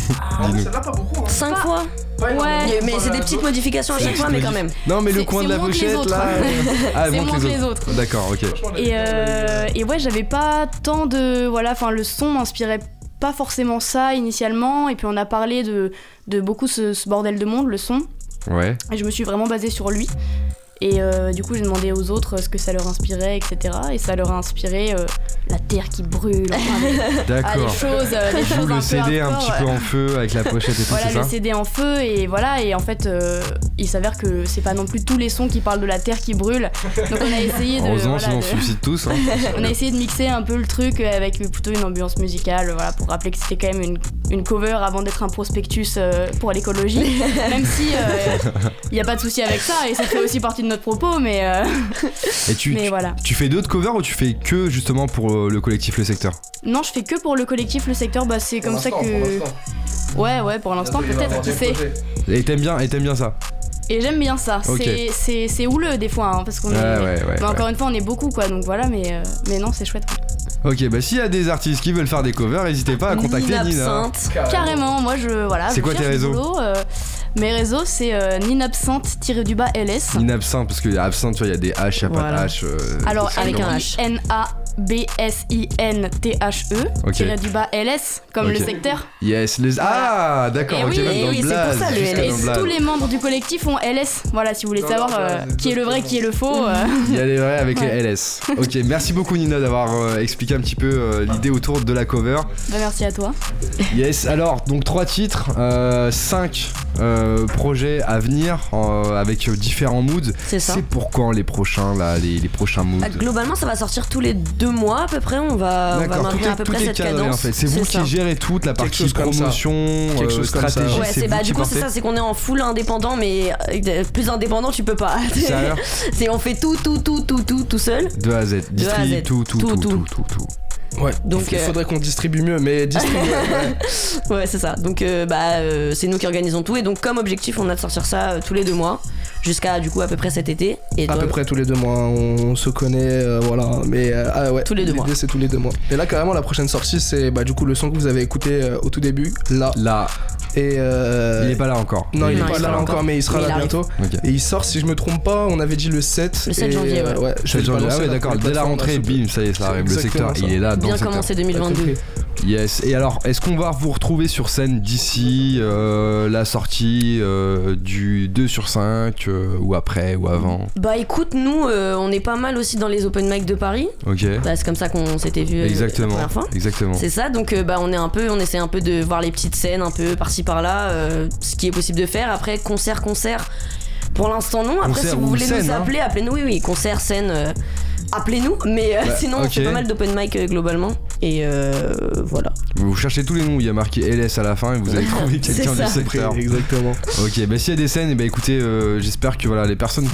Dis-nous. Ça va pas beaucoup. hein. Cinq fois Ouais, Mais c'est des petites modifications à chaque fois, mais quand même. Non, mais le coin de la pochette là. Ah, C'est moins que les autres. D'accord, ok. Et, euh, et ouais, j'avais pas tant de. Voilà, enfin, le son m'inspirait pas forcément ça initialement. Et puis on a parlé de, de beaucoup ce, ce bordel de monde, le son. Ouais. Et je me suis vraiment basée sur lui. Et euh, du coup, j'ai demandé aux autres ce que ça leur inspirait, etc. Et ça leur a inspiré euh, la terre qui brûle, enfin, les, ah, les D'accord. choses, euh, les choses le un CD peu un petit peu en feu avec la pochette et tout, voilà le ça CD en feu et voilà et en fait euh, il s'avère que c'est pas non plus tous les sons qui parlent de la terre qui brûle donc on a essayé de, Heureusement, voilà, sinon on de- se suicide tous. Hein. on a essayé de mixer un peu le truc avec plutôt une ambiance musicale voilà pour rappeler que c'était quand même une, une cover avant d'être un prospectus euh, pour l'écologie même si il n'y a pas de souci avec ça et ça fait aussi partie de notre propos mais, euh, Et tu, mais tu, voilà tu fais d'autres covers ou tu fais que justement pour euh, le collectif Le Secteur? Non je fais que pour le collectif le secteur bah c'est comme ça que ouais ouais pour l'instant peut-être qui sait Et t'aimes bien, et t'aimes bien ça? Et j'aime bien ça Ok. c'est houleux des fois hein, parce qu'on Ouais, est ouais, ouais. Mais ouais. encore une fois, on est beaucoup quoi, donc voilà, mais, euh, mais non, c'est chouette. Ok, bah s'il y a des artistes qui veulent faire des covers, n'hésitez pas à contacter Nina. Carrément, moi je. Voilà, C'est quoi tes réseaux? boulot, euh, Mes réseaux, c'est euh, ninabsinthe-du-bas LS. Nina Absinthe, parce que Absinthe, tu vois, il y a des H, il a pas Voilà. de H. euh, Alors, avec un H. N-A-B-S-I-N-T-H-E, Ok. tiré du bas LS, comme le secteur. Yes, les. Ah, d'accord, Eh ok, oui, même dans oui, le c'est pour blaze, ça, le LS. dans. Tous les membres du collectif ont LS. Voilà, si vous voulez Dans savoir euh, qui est le vrai, qui est le faux. euh. Il y a les vrais avec Ouais. les LS. Ok, merci beaucoup Nina d'avoir euh, expliqué un petit peu euh, l'idée autour de la cover. Bah, merci à toi. Yes, alors donc trois titres, euh, cinq euh, projets à venir euh, avec différents moods. C'est ça. C'est pour quand les prochains là, les, les prochains moods? Ah, Globalement, ça va sortir tous les deux mois à peu près. On va, on maintenir est, à peu près cette cadré cadence. en fait. C'est vous ça. qui gérez toute la Quelque partie ça. promotion, Quelque euh, chose comme ça. stratégie. Ouais, c'est bah du coup c'est ça, c'est qu'on est en full indépendant, mais euh, plus indépendant tu peux pas. C'est on fait tout, tout, tout, tout, tout, tout seul. De A à Z, De A à distribue Z. tout, tout, Tout, tout, tout, tout. tout, tout. Ouais, Donc, il euh, faudrait qu'on distribue mieux, mais distribuer. ouais. Ouais, c'est ça. Donc euh, bah euh, c'est nous qui organisons tout et donc comme objectif on a de sortir ça euh, tous les deux mois. Jusqu'à du coup à peu près cet été. Et À toi- peu près tous les deux mois, on se connaît, euh, voilà. Mais euh, ah ouais, Tous les deux mois. c'est tous les deux mois. Et là, carrément, la prochaine sortie, c'est bah, du coup le son que vous avez écouté euh, au tout début, là. Là, Et euh, il est pas là encore. Non, il est Non, pas il là encore, encore. mais il sera Mais là il bientôt. Et il sort, si je me trompe pas, on avait dit le 7. Le 7 et, janvier, euh, ouais. je balancer ah ouais, d'accord. Dès la rentrée, bim, ça y est, ça arrive. Le secteur, ça. il est là dans bien commencé T'as 2022. compris. Yes. Et alors, est-ce qu'on va vous retrouver sur scène d'ici euh, la sortie euh, du 2 sur 5 euh, ou après ou avant Bah écoute, nous euh, on est pas mal aussi dans les open mic de Paris. Ok. Bah, c'est comme ça qu'on s'était vu euh, la Exactement. première fois. Exactement. C'est ça, donc euh, bah on est un peu, on essaie un peu de voir les petites scènes un peu par-ci par-là, euh, ce qui est possible de faire. Après concert, concert. Pour l'instant non. Après Concert si vous ou voulez scène, nous hein. appeler, appelez-nous. Oui oui, concert, scène. Appelez-nous, mais euh, Bah, sinon on fait pas mal d'open mic euh, globalement. Et euh, voilà. Vous cherchez tous les noms, il y a marqué LS à la fin et vous allez trouver quelqu'un du secteur. Exactement. Ok, bah s'il y a des scènes, et bah écoutez, euh, j'espère que voilà, les personnes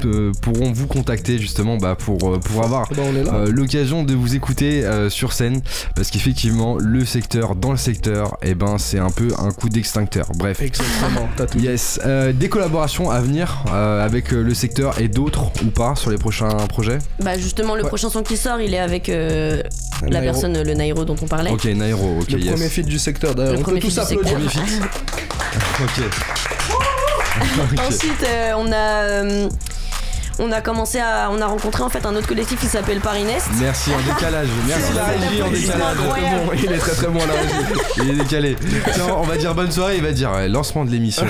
pourront vous contacter justement bah, pour, pour avoir Bah, on est là. euh, l'occasion de vous écouter euh, sur scène parce qu'effectivement le secteur dans le secteur et ben c'est un peu un coup d'extincteur bref Exactement, t'as tout yes Euh, des collaborations à venir euh, avec euh, le secteur et d'autres ou pas sur les prochains projets? Bah justement le Ouais. prochain son qui sort, il est avec euh, la Nairo. personne, le Nairo dont on parlait. ok Nairo ok Le yes premier feat du secteur, d'ailleurs. Le On peut premier tous feat du applaudir. secteur. ok Ok. Ensuite, euh, on a. euh, on a commencé à. On a rencontré en fait un autre collectif qui s'appelle Paris Nest. merci en décalage merci la régie en décalage. Il est très très bon à la régie. il est décalé Tiens, on va dire bonne soirée il va dire lancement de l'émission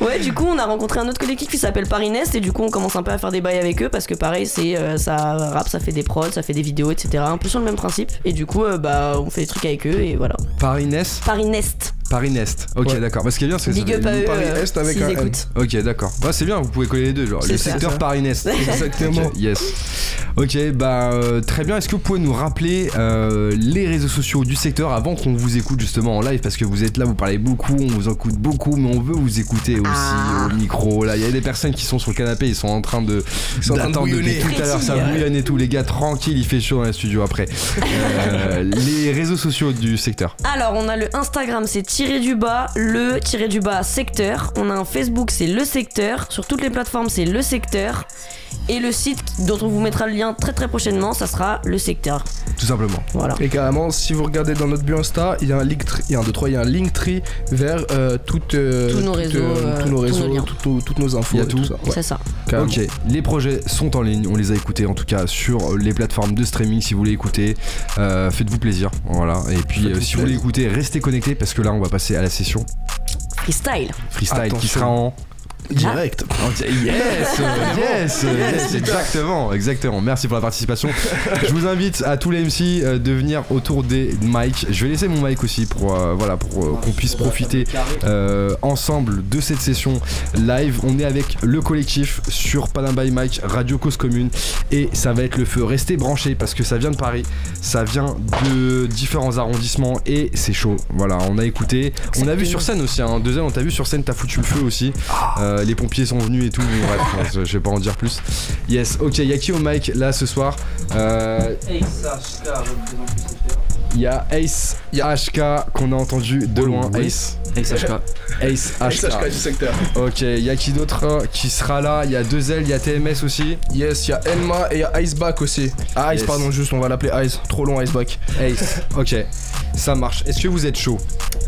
Ouais, du coup, on a rencontré un autre collectif qui s'appelle Paris Nest et du coup, on commence un peu à faire des bails avec eux parce que pareil, c'est euh, ça rap, ça fait des prods, ça fait des vidéos, etc. Un peu sur le même principe. Et du coup, euh, bah, on fait des trucs avec eux et voilà. Paris Nest Paris Nest. Paris Nest ok Ouais. d'accord parce qu'il y a bien c'est que ça fait-. Paris euh, Est avec un. Ok, d'accord. Ouais, c'est bien, vous pouvez coller les deux. Genre, le ça. secteur Ça. Paris Nest. Exactement. Ok, yes. Ok, bah euh, très bien. Est-ce que vous pouvez nous rappeler euh, les réseaux sociaux du secteur avant qu'on vous écoute justement en live? Parce que vous êtes là, vous parlez beaucoup, on vous écoute beaucoup, mais on veut vous écouter aussi Ah. au micro. Là, il y a des personnes qui sont sur le canapé, ils sont en train de sont en train de d'attendre depuis tout à l'heure. Ça bouillonne et tout, les gars, tranquille, il fait chaud dans les studios après. Euh, les réseaux sociaux du secteur. Alors, on a le Instagram, c'est tiré du bas, le tiré du bas secteur. On a un Facebook, c'est le secteur. Sur toutes les plateformes, c'est le secteur. Et le site dont on vous mettra le lien très très prochainement, ça sera le secteur. Tout simplement. Voilà. Et carrément, si vous regardez dans notre bio Insta, il y a un link, il y a un, deux, trois, il y a un link tree vers euh, toutes, euh, nos réseaux, euh, tous nos tous réseaux, nos liens. toutes, nos- toutes nos infos, Il y a et tout. ça. Ouais, C'est ça. carrément. Ok, les projets sont en ligne, on les a écoutés en tout cas sur les plateformes de streaming si vous voulez écouter. Euh, Faites-vous plaisir, voilà. Et puis euh, si vous voulez écouter, restez connectés parce que là on va passer à la session Freestyle. freestyle qui sera en. Direct. di- Yes, yes, yes, exactement, exactement. Merci pour la participation. Je vous invite à tous les MC euh, de venir autour des mics. Je vais laisser mon mic aussi pour euh, voilà pour euh, qu'on puisse profiter euh, ensemble de cette session live. On est avec le collectif sur Panam by Mike, Radio Cause Commune et ça va être le feu. Restez branchés parce que ça vient de Paris, ça vient de différents arrondissements et c'est chaud. Voilà, on a écouté, on a vu sur scène aussi. Hein, deuxième, on t'a vu sur scène, t'as foutu le feu aussi. Euh, les pompiers sont venus et tout. Bon, bref, je vais pas en dire plus. Yes, ok. Il y a qui au mic là ce soir Euh, Il y a Ace HK qu'on a entendu de loin. oui. Ace. XHK. Ace HK. SHK du secteur. Ok, il y a qui d'autre euh, qui sera là? Il y a deux L, il y a TMS aussi. Yes, il y a Elma et il y a Iceback aussi. Ah, Ice, Yes. pardon, juste, on va l'appeler Ice. Trop long, Iceback. Ace. Ok, ça marche. Est-ce que vous êtes chaud?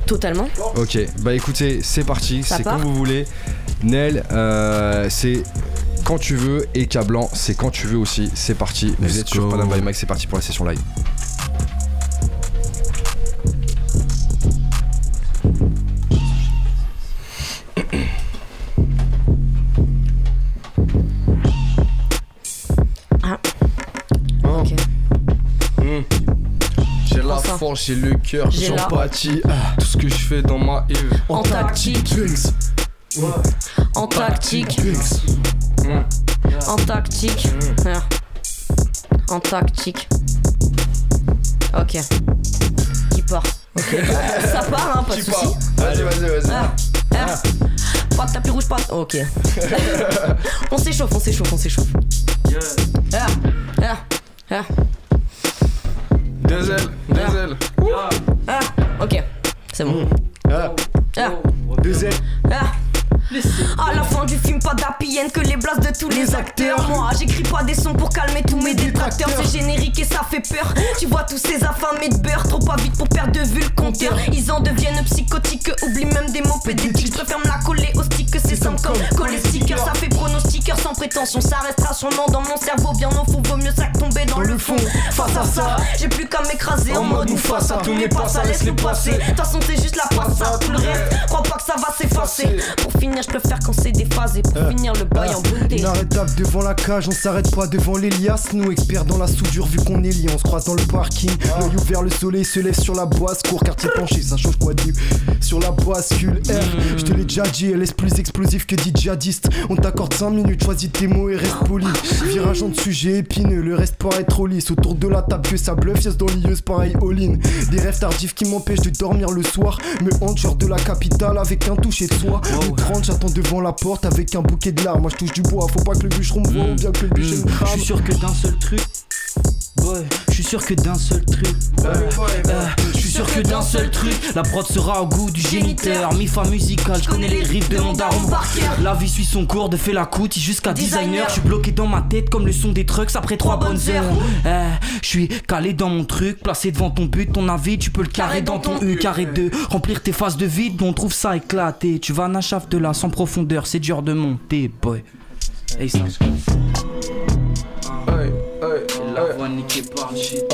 Totalement. Ok, bah écoutez, c'est parti, Ça c'est part quand vous voulez. Nel, euh, c'est quand tu veux et Cablan, c'est quand tu veux aussi. C'est parti, vous êtes sur. Panam by Mike, c'est parti pour la session live. Ok. Hmm. J'ai la force, j'ai le cœur, J'ai j'empathie. Ah, tout ce que je fais dans ma Eve. En tactique. En tactique. En tactique. Ah. En tactique. Ok. Qui part Ok. Ça part, hein, pas de soucis. Vas-y, vas-y, vas-y. Ah, ah. Pas de tapis rouge, pas. Ok. on s'échauffe, on s'échauffe, on s'échauffe. Ah, ah, ah, Deux ailes, deux ailes. ah. Ok. C'est bon. Ah, Ah, deux ailes. ah. Ah, la les acteurs. Moi, j'écris pas des sons pour calmer tous mes détracteurs. C'est générique et ça fait peur. Tu vois tous ces affamés de beurre, trop pas vite pour perdre de vue le compteur. Ils en deviennent psychotiques, oublient même des mots pédétiques. Je préfère me la coller au stick que c'est simple comme coller sticker. Ça fait pronostiqueur sans prétention. Ça restera sûrement dans mon cerveau. Bien au fond, vaut mieux ça que tomber dans le fond. Face à ça, j'ai plus qu'à m'écraser en mode ou face à tout n'est pas ça, laisse-le passer. De toute façon, c'est juste la passade. Tout le reste, crois pas que ça va s'effacer. Pour finir, je préfère quand c'est déphasé. Pour finir le bail en beauté. Inarrêtable devant la cage, on s'arrête pas devant l'Elias. Nous, experts dans la soudure, vu qu'on est liés, on se croise dans le parking. L'œil ouvert, le soleil se lève sur la boisse. Court quartier penché, ça change quoi du Sur la bascule R, je te l'ai déjà dit, elle est plus explosif que dit djihadiste. On t'accorde 5 minutes, choisis tes mots et reste poli. Virage en sujet épineux, le reste paraît trop lisse. Autour de la table, que ça bluffe, yes dans l'ieuse, pareil all-in. Des rêves tardifs qui m'empêchent de dormir le soir. Me hante, genre de la capitale avec un toucher de 30, j'attends devant la porte avec un bouquet de larmes. Moi, je touche du bois, faut pas que le bûcheron me voit ou bien que le bûcher me Je crame. suis sûr que d'un seul truc. Ouais, je suis sûr que d'un seul truc. Euh, Je suis sûr que d'un seul truc, la prod sera au goût du géniteur. Mifa musical, je connais les riffs de mon daron. La vie suit son cours de fait la coûte jusqu'à designer. Je suis bloqué dans ma tête comme le son des trucks après trois bonnes heures. Euh, Je suis calé dans mon truc, placé devant ton but, ton avis, tu peux le carrer dans ton E. Carré de remplir tes phases de vide, on trouve ça éclaté. Tu vas nachaf de là sans profondeur, c'est dur de monter, boy. Hey, ça. Hey, hey, La hey. voix niquée par le shit.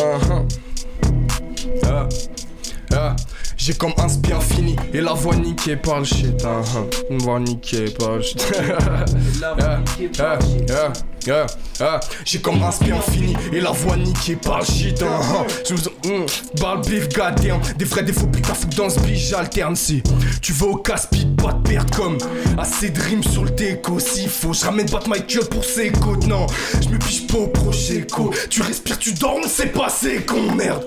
J'ai comme un bien fini et la voix niquée par le shit. uh-huh. Une voix niquée par le shit. La voix niquée par le shit. J'ai comme un bien fini et la voix niquée par le shit. uh-huh. Je vous mm, le bif goddamn. Des défauts, putain, que dans ce biche j'alterne. Si tu veux au casse-pied, pas de perte comme assez de rimes sur le déco. S'il faut, je ramène pas de Michael pour ses côtes. Non, je me piche pas au projet. Tu respires, tu dors, on sait pas, c'est con, merde.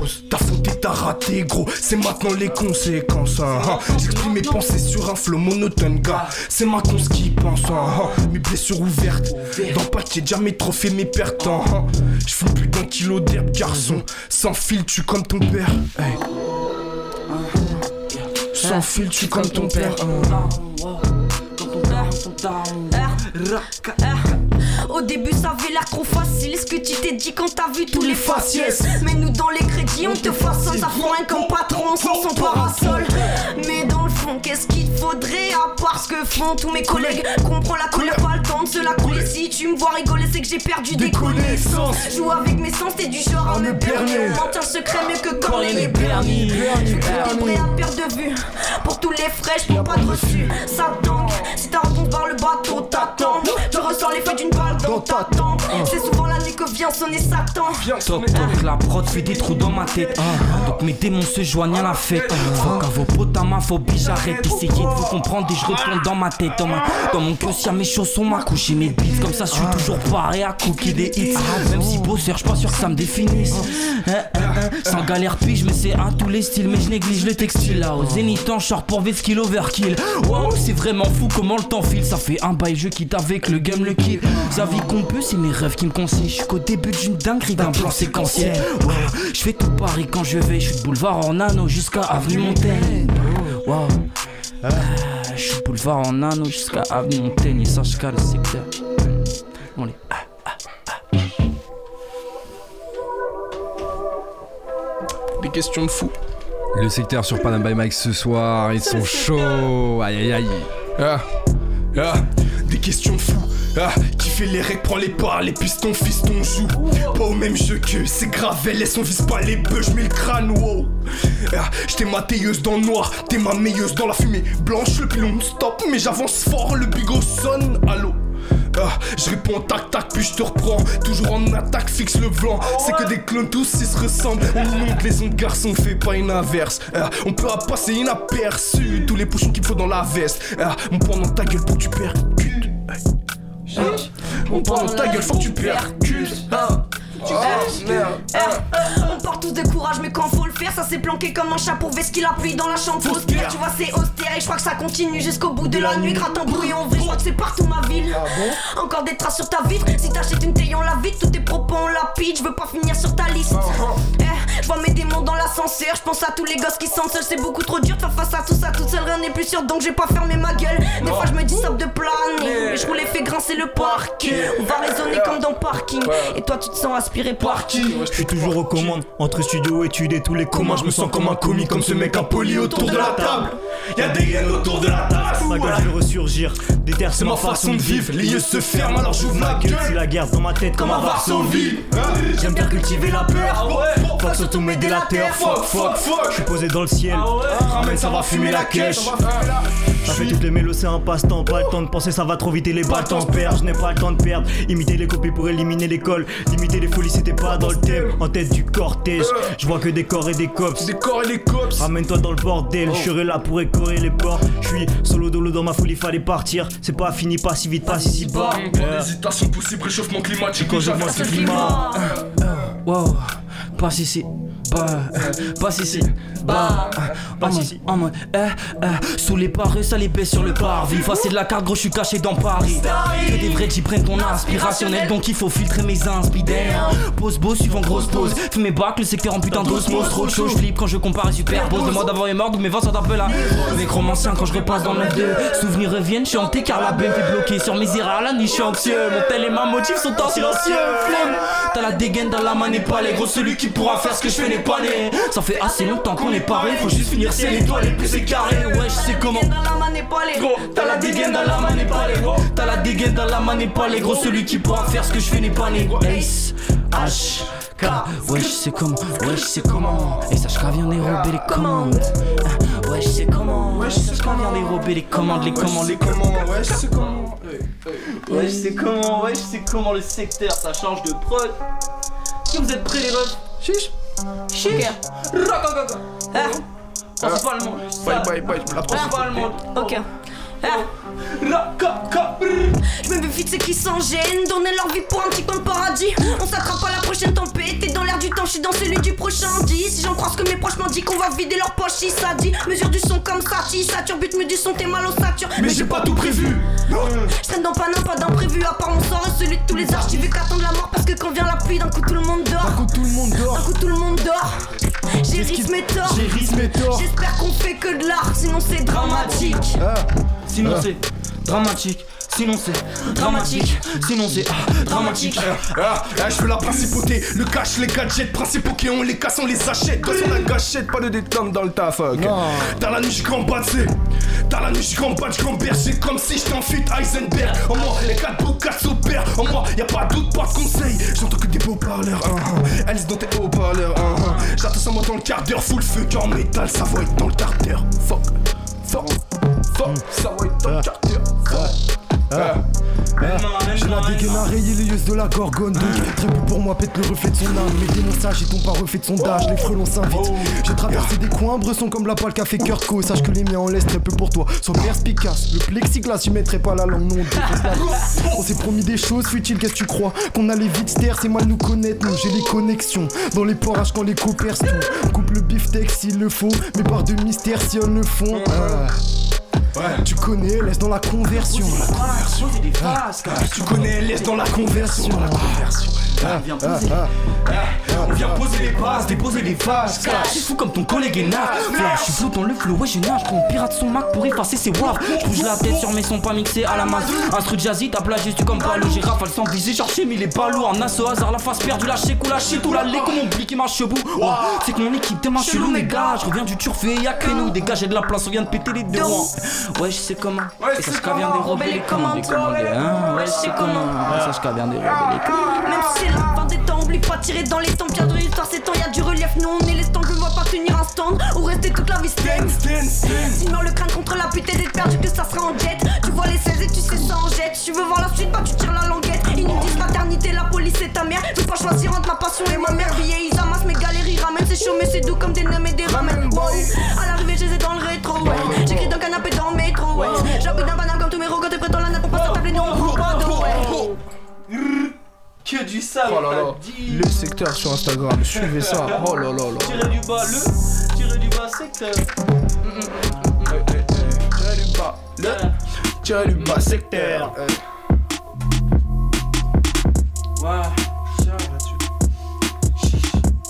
Pause, t'as fauté, t'as raté, gros. C'est maintenant les conséquences. hein, hein. J'exprime mes pensées sur un flow monotone, gars. C'est ma conce qui pense. hein, hein. Mes blessures ouvertes. Dans paquet, jamais trophée mes pertes. hein. J'fume plus d'un kilo d'herbe, garçon. Sans fil, tu comme ton père. Sans fil, tu comme ton père. Au début ça avait l'air trop facile. Ce que tu t'es dit quand t'as vu tous les faciès. Mais nous dans les crédits on te façonne Ça fond un comme patron sans son parasol. Mais dans le fond qu'est-ce qu'il faudrait À part ce que font tous mes collègues? Comprends la colère pas le temps de se la couler. Si tu me vois rigoler c'est que j'ai perdu des connaissances. Joue avec mes sens t'es du genre à me berner On maintient le secret mieux que quand les bernis Je suis prêt à perdre de vue. Pour tous les frais je pas de reçu Ça tangue. Si ta réponse par le bateau t'attends. Tu ressens l'effet d'une balle dans ta tempe C'est souvent la nuit que vient sonner Satan Toc toc, la prod fait des trous dans ma tête. Donc mes démons se joignent à la fête. Fuck à vos potes, à ma phobie, j'arrête d'essayer de vous comprendre et je retourne dans ma tête. Dans, ma- dans mon cœur, si mes chaussons m'a couché mes beats. Comme ça, je suis toujours paré à cookie des hits. Même si bosseur, je suis pas sûr que ça me définisse. Hein, hein, hein. Sans galère, puis je me sais à tous les styles, mais je néglige le textile. Là, au zénith, en short pour Veskill overkill. Wow, c'est vraiment fou comment le temps file. Ça fait un bail, je quitte avec le game, le kill. Sa vie qu'on peut, c'est mes rêves qui me conseillent. Je suis qu'au début d'une dinguerie d'un plan séquentiel. Wow, je fais tout Paris quand je vais. Je suis de boulevard en anneau jusqu'à avenue Montaigne. Wow. Ah, Je suis de boulevard en anneau jusqu'à avenue Montaigne. Et ça, je le secteur. On les. ah. Des questions de fou. Le secteur sur Panam by Mike ce soir, ils sont chauds. Aïe aïe aïe. Ah, ah, des questions de fou. Ah, qui fait les règles, prend les parts, les pistons, fiston joue. Pas au même jeu que c'est grave, laisse on vise pas les bœufs, j'mets le crâne, wow. Ah, j'étais ma tailleuse dans le noir, t'es ma meilleuse dans la fumée blanche, le pilon stop, mais j'avance fort, le bigot sonne, allô. Ah, je réponds tac tac puis je te reprends. Toujours en attaque fixe le blanc. C'est que des clones tous ils se ressemblent. On monte les ondes garçons fait pas une inverse. Ah, On peut passer inaperçu. Tous les pochons qu'il faut dans la veste. Ah, On prend dans ta gueule pour que tu percutes. Hey. On prend dans ta gueule faut que tu percutes Ah. Oh, merde. On porte tous de courage, mais quand faut le faire, ça s'est planqué comme un chat pour qu'il la pluie dans la chambre. Tu vois, c'est austère et je crois que ça continue jusqu'au bout de la nuit. Gratte en brouillon vrai, je crois que c'est partout ma ville. Encore des traces sur ta vitre. Si t'achètes une taille, on la vide. Tous tes propos, on la pitch. Je veux pas finir sur ta liste. Eh, Je vois mes démons dans l'ascenseur, je pense à tous les gosses qui sentent seuls, c'est beaucoup trop dur de faire face à tout ça, toute seule rien n'est plus sûr donc j'ai pas fermé ma gueule. Des fois je me dis ça de planer, mais je roulais fait grincer le parquet. On va raisonner comme dans parking, et toi tu te sens aspiré par qui Je suis toujours aux commandes, entre studio, études et tous les communs. Je me sens comme un commis, comme ce mec impoli autour de la table. Y'a des hyènes autour de la table. Ma gueule, je vais ressurgir. Des terres, c'est ma façon de vivre. Les yeux se ferment, alors j'ouvre ma gueule. C'est la guerre dans ma tête, comme un Varsovie. J'aime bien cultiver la peur. Fuck sur tous mes délateurs. Fuck, fuck, fuck. Je suis posé dans le ciel. Ramène, ça va fumer la cache. Ça fait toutes les mélos, c'est un passe-temps. Pas le temps de penser, ça va trop vite et les balles t'en perdent. Je n'ai pas le temps de perdre. Imiter les copies pour éliminer l'école. Limiter les folies, c'était pas dans le thème. En tête du cortège, je vois que des corps et des cops. Des corps et des cops. Ramène-toi dans le bordel, je serai là pour écorer les ports. Je suis solo dolo dans ma folie, fallait partir. C'est pas fini, pas si vite, pas si si bas. Pas d'hésitation possible, réchauffement climatique. Quand je vois ce climat, Wow, passe ici, passe ici, bah, Passe en mode- en mode, eh, eh, sous les parures, ça les baisse sur le parvis. Face de la carte, gros, je suis caché dans Paris. Que des vrais qui prennent ton inspirationnel, donc il faut filtrer mes inspidères. Pose beau, suivant grosse pause. Fais mes bacs, le secteur en putain d'osmose. Trop choses, je flippe quand je compare et superpose. Le mode d'avant est mort, mes vents sont un peu là. Nécromancien quand je repasse dans le 2. Souvenirs reviennent, je suis hanté car la BM fait bloquer sur mes erreurs. La niche, je suis anxieux. Mon tel et ma motif sont en silencieux. Flemme, t'as la dégaine dans la main, n'est pas les gros. Celui qui pourra faire ce que je fais n'est pas né. Ça fait assez longtemps qu'on est paré. Faut juste finir ciel étoilé, plus c'est carré. Ouais, je sais comment. T'as la dégaine dans la main n'est pas les gros T'as la dégaine dans la main n'est pas les gros Celui qui pourra faire ce que je fais n'est pas né Ace, H, K Ouais je comment, ouais je comment Et sache qu'à vient dérober les commandes Ah, Ouais je sais comment, ouais je sais qu'à vient dérober les commandes Les commandes, les commandes Ouais, je comment. Ouais je comment, ouais je sais comment le secteur ça change de prod Si vous êtes prêts les refs Chiche. Chiche Racacaka Principalement Bye bye bye. La Principalement Ok. Ah. Racacaka Je me veux fixer qui s'en gêne, donner leur vie pour un petit coin de paradis. On s'attrape à la prochaine tempête, et dans l'air du temps, je suis dans celui du prochain dit. Si j'en crois ce que mes proches m'ont dit, qu'on va vider leur poche, si ça dit. Mesure du son comme ça, si ça turbute, me du son, t'es mal au sature. Mais j'ai pas tout prévu. Je traîne dans pas n'importe pas d'imprévu, à part mon sort et celui de tous les archivés qu'attendent la mort. Parce que quand vient la pluie, d'un coup tout le monde dort. D'un coup tout le monde D'un dort. coup tout le monde dort. J'ai mes torts. J'espère qu'on fait que de l'art, sinon c'est dramatique. Ah, Sinon c'est dramatique, sinon c'est dramatique, sinon c'est ah, dramatique. Ah, ah, je veux la principauté, le cash, les gadgets principaux qui on les casse, on les achète. Quand on la gâchette, pas de détente dans le taf. Dans la nuit, je grand c'est. Dans la nuit, je grand je grand berger comme si j'étais en fuite Heisenberg. En moi, les quatre beaux quatre s'opèrent. En moi, y a pas de doute, pas de conseil. J'entends que des beaux parleurs. Uh Alice dans tes haut-parleurs. Uh J'attends ça moi dans le quart d'heure, full feu, en métal, ça va être dans le quart d'heure. Fuck, fuck, fuck, ça va être. Ah. J'ai la dégaine à rayer les yeux de la gorgone. Donc très peu pour moi pète le reflet de son âme. Mes démons sages et ton pas refait de sondage. Les frelons s'invitent. J'ai traversé des coins bressons comme la poêle qu'a fait Kurt Co Sache que les miens en laissent très peu pour toi. Sois perspicace Le plexiglas j'y mettrai pas la langue non. On s'est promis des choses futiles qu'est-ce que tu crois? Qu'on allait vite se taire c'est mal nous connaître Nous. J'ai les connexions Dans les porages quand les coperces tout Coupe le beefsteak s'il le faut Mes barres de mystère si elles le font. Ah. Tu connais laisse dans la conversion Tu connais, laisse dans la conversion. Dans la conversion. Poser. On vient poser les bases, déposer les vases. Je suis fou comme ton collègue est naze. Flash, je suis flou dans le flou, ouais, je nage. Prends pirate son Mac pour effacer ses waves. Je bouge la tête sur mes sons pas mixés à la masse. Instru jazzy, ta plage, tu comme Palo. J'ai rafale sans viser, chercher, mais les ballots. En assaut hasard, la face perdue, la ou la shit ou la lait. Comme mon blick, marche chebou. Oh, c'est que mon équipe démarche chelou, mes gars. Je reviens du turfé, y'a que nous. Dégagez de la place, on vient de péter les deux. Ouais, je sais comment. Et ça, je vient dérober les commandes. des commandes, hein. Ouais, je sais comment. Ça, vient dérober les commandes. La fin des temps, oublie pas tirer dans les temps. Pierre de l'histoire, c'est temps, y'a du relief. Nous on est les stands, je vois pas tenir un stand ou rester toute la vie stand. S'il meurt le crâne contre la pute et d'être perdu, que ça sera en jet. Tu vois les 16 et tu sais ça en jette. Tu veux voir la suite, bah tu tires la languette. Ils nous disent maternité, la police c'est ta mère. Je pas choisir entre ma passion et ma mère. Billets, ils amassent mes galeries, ramènent. C'est chaud, mais c'est doux comme des Oh là là, dit. le secteur sur Instagram, suivez ça. Oh là là là. Tirer du bas, le. Tirer du bas, secteur. Tirez du bas, le. Tirez du bas, secteur. Ouais, ça là-dessus.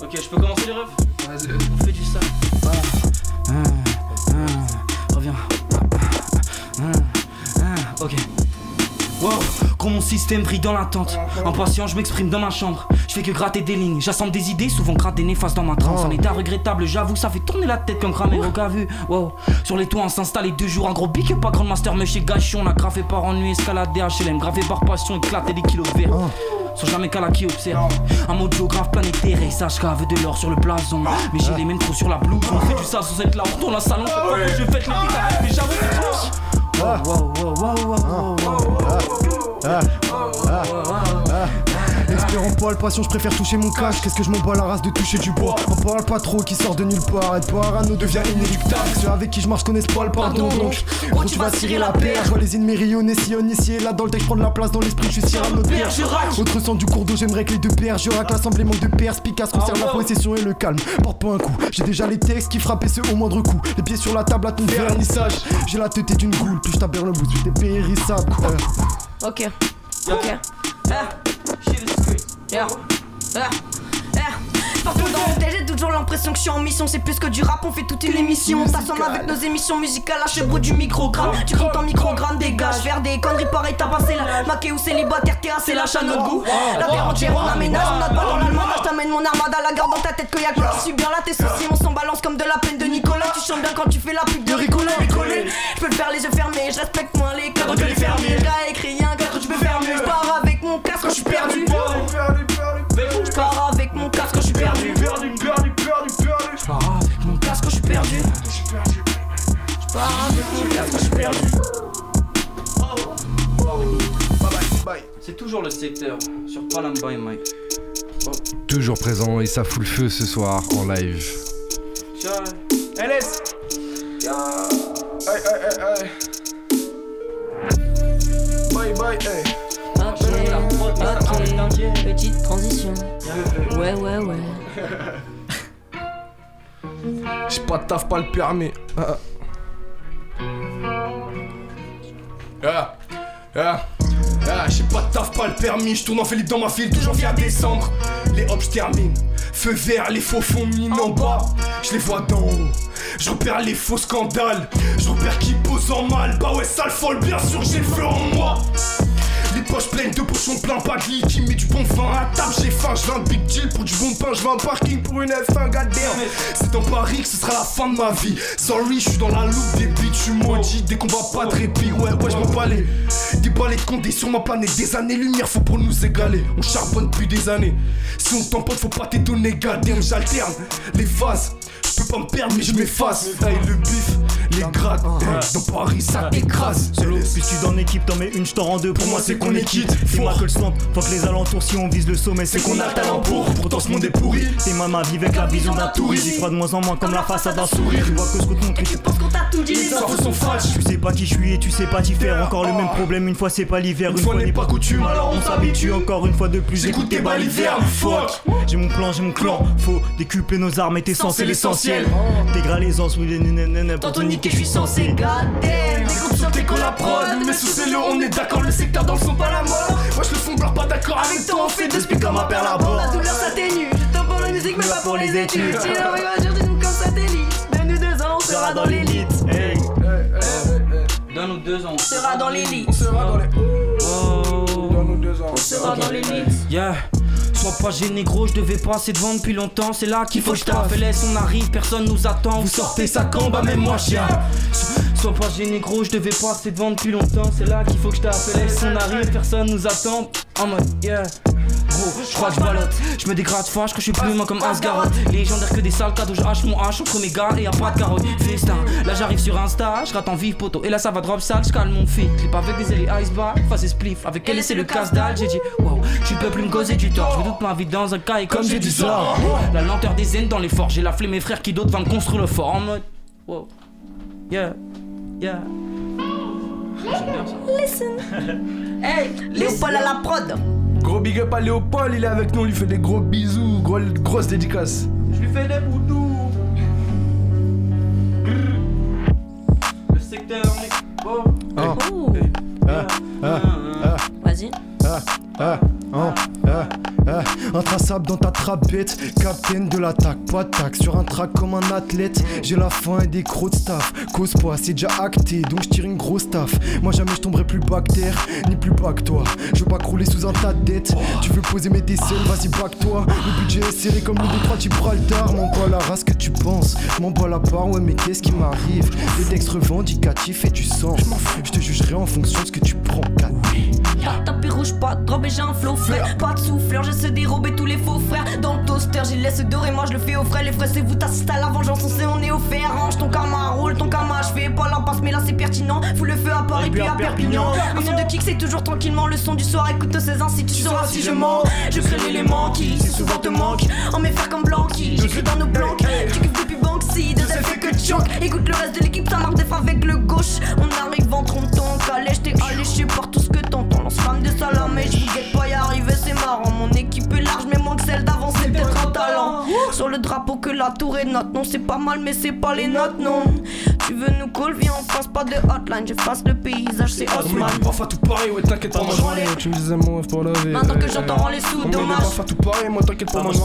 Ok, je peux commencer les refs? Vas-y. Quand mon système brille dans l'attente. Impatient, je m'exprime dans ma chambre. Je fais que gratter des lignes. J'assemble des idées, souvent gratte des néfastes dans ma transe. En état regrettable, j'avoue, ça fait tourner la tête comme cramé au vu. Wow, sur les toits, on s'installe deux jours. Un gros bic, pas grand master, mais chez Gachon. On a graffé par ennui, escaladé HLM, gravé par passion, éclaté des kilos de verre. Sans jamais qu'à la qui observe Un mot de géographe planétaire et sache qu'avec de l'or sur le blason Mais j'ai les mêmes trop sur la blouse On fait du sale sans être là, on retourne la salon Je fête les mais j'avoue c'est Wow, wow, wow, wow, wow, wow, wow. Espérant pas le passion, je préfère toucher mon cash. Qu'est-ce que je m'en bats la race de toucher du bois On parle pas trop qui sort de nulle part. Être parano devient inéluctable. Ceux avec qui je marche connaissent pas le pardon. Donc, gros, tu vas tirer la paire. Je vois les ennemis rayonner, sillonner ici et là. Dans le texte, prendre la place dans l'esprit. Je suis Cyrano de père. Autre sang du cours d'eau, j'aimerais que les deux paires. Je racle l'assemblée, manque de perspicace. Conserve la possession et le calme. Porte pas un coup. J'ai déjà les textes qui frappaient ceux au moindre coup. Les pieds sur la table à ton vernissage. J'ai la tête d'une goule, puis je t'aberre le bout. J'étais périssable. Euh. Ok. Ok. Ah. Yeah. Ah. Partout dans mon j'ai toujours l'impression que je suis en mission. C'est plus que du rap, on fait toute une émission. On t'assomme avec nos émissions musicales à chevaux du microgramme. Tu comptes en microgramme, dégage. Faire des conneries pareilles, t'as passé la maquée ou célibataire, t'es assez lâche à notre goût. La terre entière, on aménage, on a pas dans l'allemand. Je t'amène mon armada, la garde dans ta tête que y'a que suis bien là. Tes soucis, on s'en balance comme de la peine de Nicolas. Tu chantes bien quand tu fais la pub de Ricola. Je peux le faire les yeux fermés, je respecte moins les cadres que les fermiers. J'ai écrit un cadre, je peux faire mieux. Je pars avec mon casque, je suis perdu. C'est toujours le secteur sur Palamba et Mike. Toujours présent et ça fout le feu ce soir en live. Ciao. LS Aïe, aïe, aïe, aïe. Bye, bye, hey. Ok. Ok. Petite transition. Ouais, ouais, ouais. J'ai pas de taf, pas le permis. Ah. Ah. Ah. J'ai pas de taf, pas le permis. Je tourne en Philippe dans ma file, toujours via décembre. Les hops, termine. Feu vert, les faux fonds mine en bas. Je les vois d'en haut. Je repère les faux scandales. Je repère qui pose en mal. Bah ouais, sale folle, bien sûr, j'ai le feu en moi. Les poches pleines de pochons pleins, pas de qui met du bon vin à table. J'ai faim, je un big deal pour du bon pain, je veux un parking pour une F1, goddamn. C'est en Paris que ce sera la fin de ma vie. Sorry, je suis dans la loupe des beats, je suis maudit. Dès qu'on va pas de répit, ouais, ouais, je m'en les. Des balais de condés sur ma planète, des années-lumière, faut pour nous égaler. On charbonne depuis des années. Si on t'empote, faut pas t'étonner, goddamn, j'alterne les phases. Je peux pas me perdre, mais je m'efface. Hey, le bif, les grades, hey, dans Paris, ça écrase. Solo, puis tu dans l'équipe, t'en mets une, je t'en rends deux. Pour moi, c'est qu'on est quitte. Dis-moi que le swamp, faut que les alentours, si on vise le sommet, c'est qu'on a le talent pour. Ce monde est pourri. Tes mamas vivent avec la vision d'un touriste. J'y crois de moins en moins comme la façade d'un sourire. Tu vois que ce qu'on te tu Pense qu'on t'a tout dit, Les infos sont fausses. Tu sais pas qui je suis et tu sais pas t'y faire. Encore le même problème, une fois c'est pas l'hiver, une fois n'est pas coutume. Alors on s'habitue encore une fois de plus. J'écoute tes balivernes, fuck. J'ai mon plan, j'ai mon clan. Faut décupler nos armes et tes sens, c'est l'essentiel. Dégrader les ans, oui, je suis censé. Découpe sur la prod, mais sous c'est le on est d'accord, le secteur dans le son pas la mort. Moi je le fond blanc, pas d'accord avec toi, on fait des speaks comme un à bord. La douleur s'atténue. Je t'en pour la musique, mais pas pour les études. Si on va dire, dis-nous comme satellite. Donne-nous deux ans, on sera dans l'élite. Hey. Donne-nous deux ans. On sera dans l'élite. On sera dans les. Oh. Deux ans. On sera dans l'élite. Yeah. Sois pas gêné gros, je devais passer devant depuis longtemps, c'est là qu'il faut que je taffe. Laisse, on arrive, personne nous attend. Vous sortez sa cambe, bah même moi chien. So- Sois pas gêné gros, je devais passer devant depuis longtemps, c'est là qu'il faut que je taffe. Laisse, on arrive, personne nous attend. En mode yeah. Gros, je crois que je balotte, je me dégrade fâche quand je suis plus humain comme Asgaroth. Légendaire que des sales cadeaux, je hache mon hache entre mes gars et y'a pas de carotte. Festin, là j'arrive sur Insta, je rate en vive poteau. Et là ça va drop sale, je calme mon fit. Clip avec des ailes iceberg, face et spliff. Avec elle, c'est le casse dalle, j'ai dit wow, tu peux plus me causer du tort. Je toute ma vie dans un cahier comme j'ai dit ça. La lenteur des zen dans l'effort, j'ai la flemme, mes frères qui d'autres vont construire le fort en mode wow, yeah, yeah. Listen. Hey, Léopold à la prod. Gros big up à Léopold, il est avec nous, on lui fait des gros bisous, gros, grosse dédicace. Je lui fais des boudous. Le secteur, mec. Oh. Oh. Ah, ah, ah. Vas-y. Ah, ah, Hein, hein, hein, intraçable dans ta trapette, capitaine de l'attaque, pas de sur un track comme un athlète. J'ai la faim et des crocs de staff, cause pas, c'est déjà acté, donc je tire une grosse taf. Moi jamais je tomberai plus bas que terre, ni plus bas que toi. Je veux pas crouler sous un tas de dettes, tu veux poser mes décelles, vas-y back toi. Le budget est serré comme le détroit, tu prends le tard. M'en la race que tu penses, m'en la part, ouais, mais qu'est-ce qui m'arrive? Des textes revendicatifs et du sens, je te jugerai en fonction de ce que tu prends, rouge, pas de robe et j'ai un flow frais. Pas de souffleur, j'essaie de dérober tous les faux frères. Dans le toaster, j'y laisse dorer, moi je le fais au frais. Les frais, c'est vous, t'assistes à la vengeance, on sait, on est au fer. Range ton karma, roule ton karma. Je fais pas l'impasse, mais là c'est pertinent. Fous le feu à Paris, puis à Perpignan. Un son de kick, c'est toujours tranquillement. Le son du soir, écoute ces ainsi, tu sauras si je mens. Je crée l'élément qui, si souvent te manque. En mes frères comme Blanqui, j'écris dans nos planques. Tu kiffes depuis Banksy, deux effets que tu choques. Écoute le reste de l'équipe, ça marque des fois avec le gauche. On arrive en trompant, calèche, t'es alléché par tout ce que t'entends. Lance femme de salam, mais je vous guette pas y arriver, c'est marrant. Mon équipe est large, mais moins que celle d'avant, c'est peut-être un talent. Sur le drapeau que la tour est note, non, c'est pas mal, mais c'est pas les notes, non. Tu veux nous call, viens, on fasse pas de hotline, j'efface le paysage, c'est On met Osman. des baffes à tout pareil, ouais, t'inquiète pas, moi je. Tu me disais, mon pour la vie. Maintenant que j'entends les sous, On met des dommage. baffes à tout pareil, moi t'inquiète pas, moi je.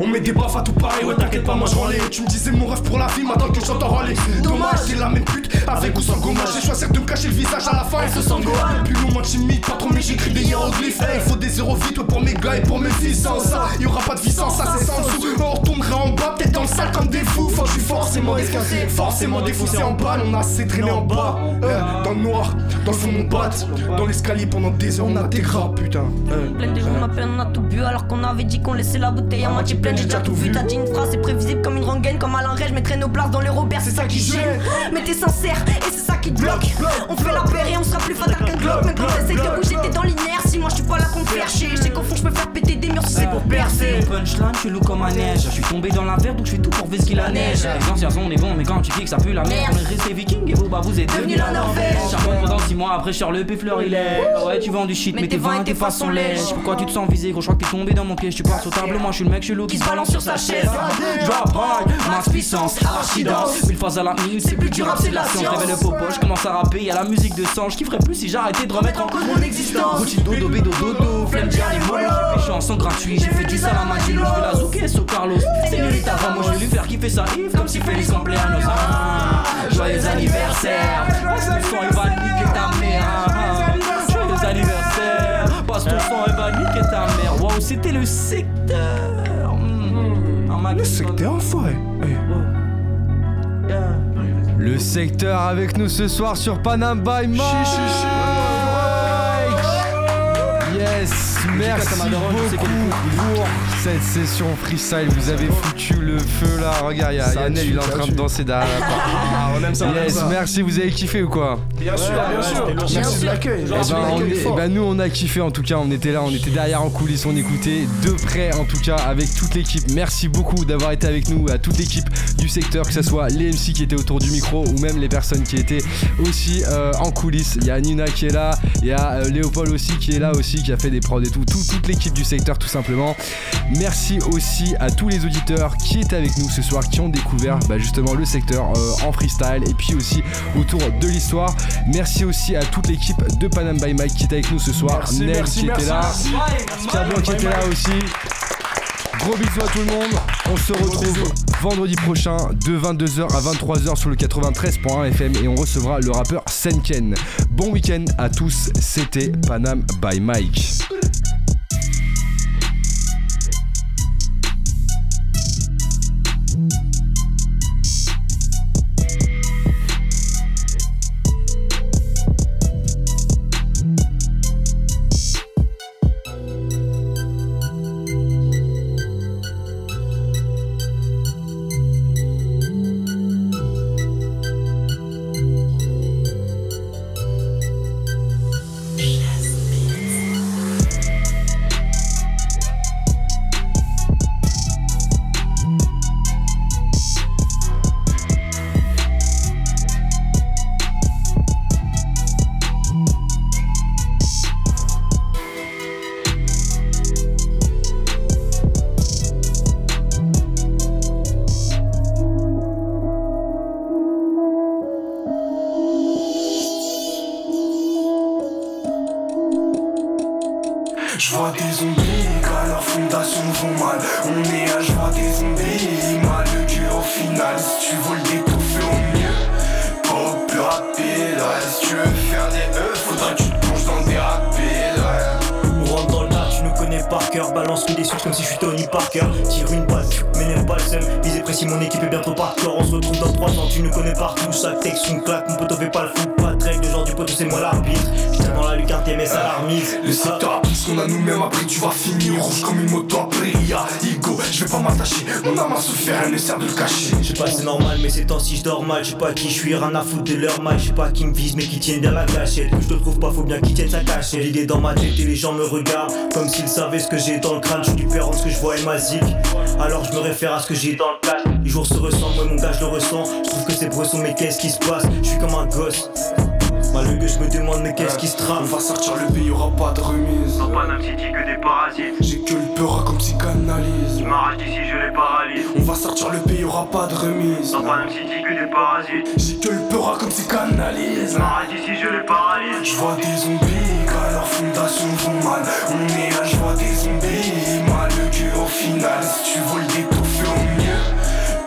On met des baffes à tout pareil, ouais, t'inquiète pas, moi je. Tu me disais mon rêve pour la vie, maintenant que j'entends râler. Dommage, t'es la même pute, avec ou sans gommage. J'ai choisi de me cacher le visage à la fin, et ce sang goal. Plus moi timide, pas trop, mais j'écris des hiéroglyphes. Hey, faut des zéros vite pour mes gars et pour mes fils. Sans ça, y'aura pas de vie sans ça, c'est sans dessous. On retournera en bas, peut-être dans le sale comme des fous. Faut que je suis forcément esquinté, forcément défoncé en balle. On a assez traîné en bas, euh, dans le noir, dans le fond, on batte. Dans l'escalier pendant des heures, on a des gras, putain. Euh, Plein de gens m'appellent, on a tout bu alors qu'on avait dit qu'on laissait la bouteille à moitié pleine. J'ai déjà tout vu, t'as dit une phrase, c'est prévisible comme une rengaine. Comme Alain Ray, je mettrai nos places dans les Robert, c'est ça qui gêne. Mais t'es sincère et c'est ça qui te bloque. On fait la paire et on sera plus fatal qu'un globe. Mais quand t'essayes de bouger, t'es dans l'inertie. Moi je suis pas là faire chier. Je sais qu'au fond, je peux faire péter des murs si c'est pour percer. Punchline, chelou comme un neige. Je suis tombé dans la verre donc je fais tout pour ce qu'il la neige. Les anciens on est bon, mais quand tu kicks, ça pue la merde. On est resté viking et vous, bah vous êtes Devenu la Norvège. Charbon pendant 6 mois après, Charles le fleur il est. Ouais, tu vends du shit, mais tes vins et tes façons lèches. Pourquoi tu te sens visé, gros, je crois que t'es tombé dans mon piège. Tu pars sur table, moi je suis le mec chelou qui se balance sur sa chaise. Drop hard, max puissance, archidance. Mille fois à la minute, c'est plus du rap, c'est de la science. Révèle le popo, je commence à rapper, y'a la musique de sang. Je kifferais plus si j'arrêtais de remettre en cause mon existence. Gucci dodo, bédo, dodo, flemme les en sang gratuit, j'ai fait du sale à. Je vais la zouker, so Carlos. Señorita, va, moi je vais lui faire kiffer sa Yves comme si Félix Compleanos. Ah, Joyeux anniversaire, passe ton sang et va niquer ta mère. Ah, Joyeux anniversaire, passe ton sang et va niquer ta mère. Wow, c'était le secteur. Hmm, Le secteur, enfoiré. Hey. Le secteur avec nous ce soir sur Panam by Mike. Yes, merci beaucoup pour cette session freestyle. Vous avez foutu le feu là. Regarde, y a tue, il est en train de danser derrière la porte. Ah, on aime ça, Yes, merci. Vous avez kiffé ou quoi Bien sûr, bien sûr. Merci de l'accueil. Eh ben, eh ben, nous on a kiffé en tout cas, on était là, on était derrière en coulisses, on écoutait de près en tout cas avec toute l'équipe. Merci beaucoup d'avoir été avec nous, à toute l'équipe du secteur, que ce soit les MC qui étaient autour du micro ou même les personnes qui étaient aussi euh, en coulisses. Il y a Nina qui est là, il y a euh, Léopold aussi qui est là aussi, qui a fait des prods et tout, tout- toute l'équipe du secteur tout simplement. Merci aussi à tous les auditeurs qui étaient avec nous ce soir, qui ont découvert bah, justement le secteur euh, en freestyle et puis aussi autour de l'histoire. Merci aussi à toute l'équipe de Panam by Mike qui est avec nous ce soir. Merci, Nel merci, qui merci, était là, merci. Pierre qui était là aussi. Gros bisous à tout le monde. On se retrouve vendredi prochain de 22h à 23h sur le 93.1 FM et on recevra le rappeur Senken. Bon week-end à tous. C'était Panam by Mike. Je sais pas, c'est normal, mais ces temps-ci je dors mal. Je sais pas qui je suis, rien à foutre de leur mal. Je sais pas qui me vise, mais qui tiennent bien la gâchette. Que je te trouve pas, faut bien qu'ils tiennent sa cachette. L'idée dans ma tête et les gens me regardent comme s'ils savaient ce que j'ai dans le crâne. Je différent de ce que je vois et masique. Alors je me réfère à ce que j'ai dans le cache. Les jours se ressemblent, moi mon gars je le ressens. Je trouve que c'est bresson, mais qu'est-ce qui se passe? Je suis comme un gosse. Malgré que je me demande, mais qu'est-ce qui se On trame va sortir le pays, y'aura pas de remise. Dans Panam City que des parasites. J'ai que le peur comme psychanalyse. Je m'arrache d'ici, je les paralyse. On va sortir le pays, y'aura pas de remise. Dans Panam City que des parasites. J'ai que le peur comme psychanalyse. Je m'arrache d'ici, je les paralyse. Je vois des zombies, car leurs fondations vont mal. On est là, je vois des zombies, mal le cul au final. Si tu veux le d'étouffer au mieux,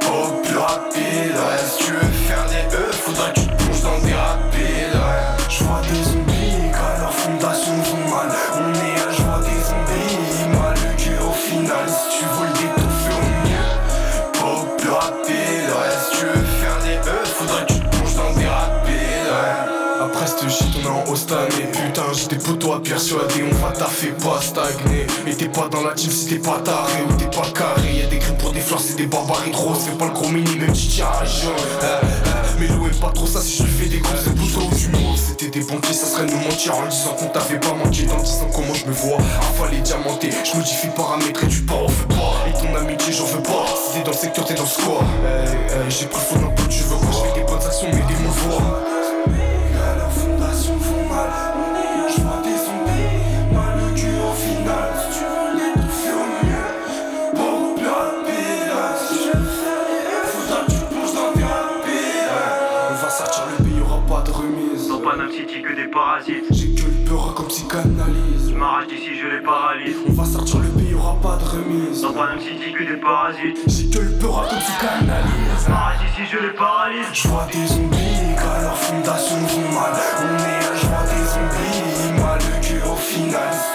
pas plus rapide. Si tu veux À persuader On va taffer pas stagner. Et t'es pas dans la team si t'es pas taré Ou t'es pas carré. Y'a des crimes pour des fleurs c'est des barbaries trop C'est pas le gros mini même si Eh, eh, Mais l'eau aime pas trop ça si je lui fais des gros C'est ou du monde. C'était des banquiers ça serait nous mentir En disant qu'on t'avait pas manqué Dans disant comment je me vois Rafale diamanté Je modifie paramétrer du pas on veut pas Et ton amitié j'en veux pas. Si t'es dans le secteur t'es dans ce squad Eh, eh, J'ai pris le faux d'un peu tu veux quoi Je fais des bonnes actions mais des mauvais J'ai que le peur comme psychanalyse. M'arrache d'ici, je les paralyse. On va sortir le pays, aura pas de remise. Dans Panam City, que des parasites. J'ai que le peur comme psychanalyse. M'arrache d'ici, je les paralyse. Je vois des zombies, car leur fondation vont mal. On est là, je des zombies, moi le au final.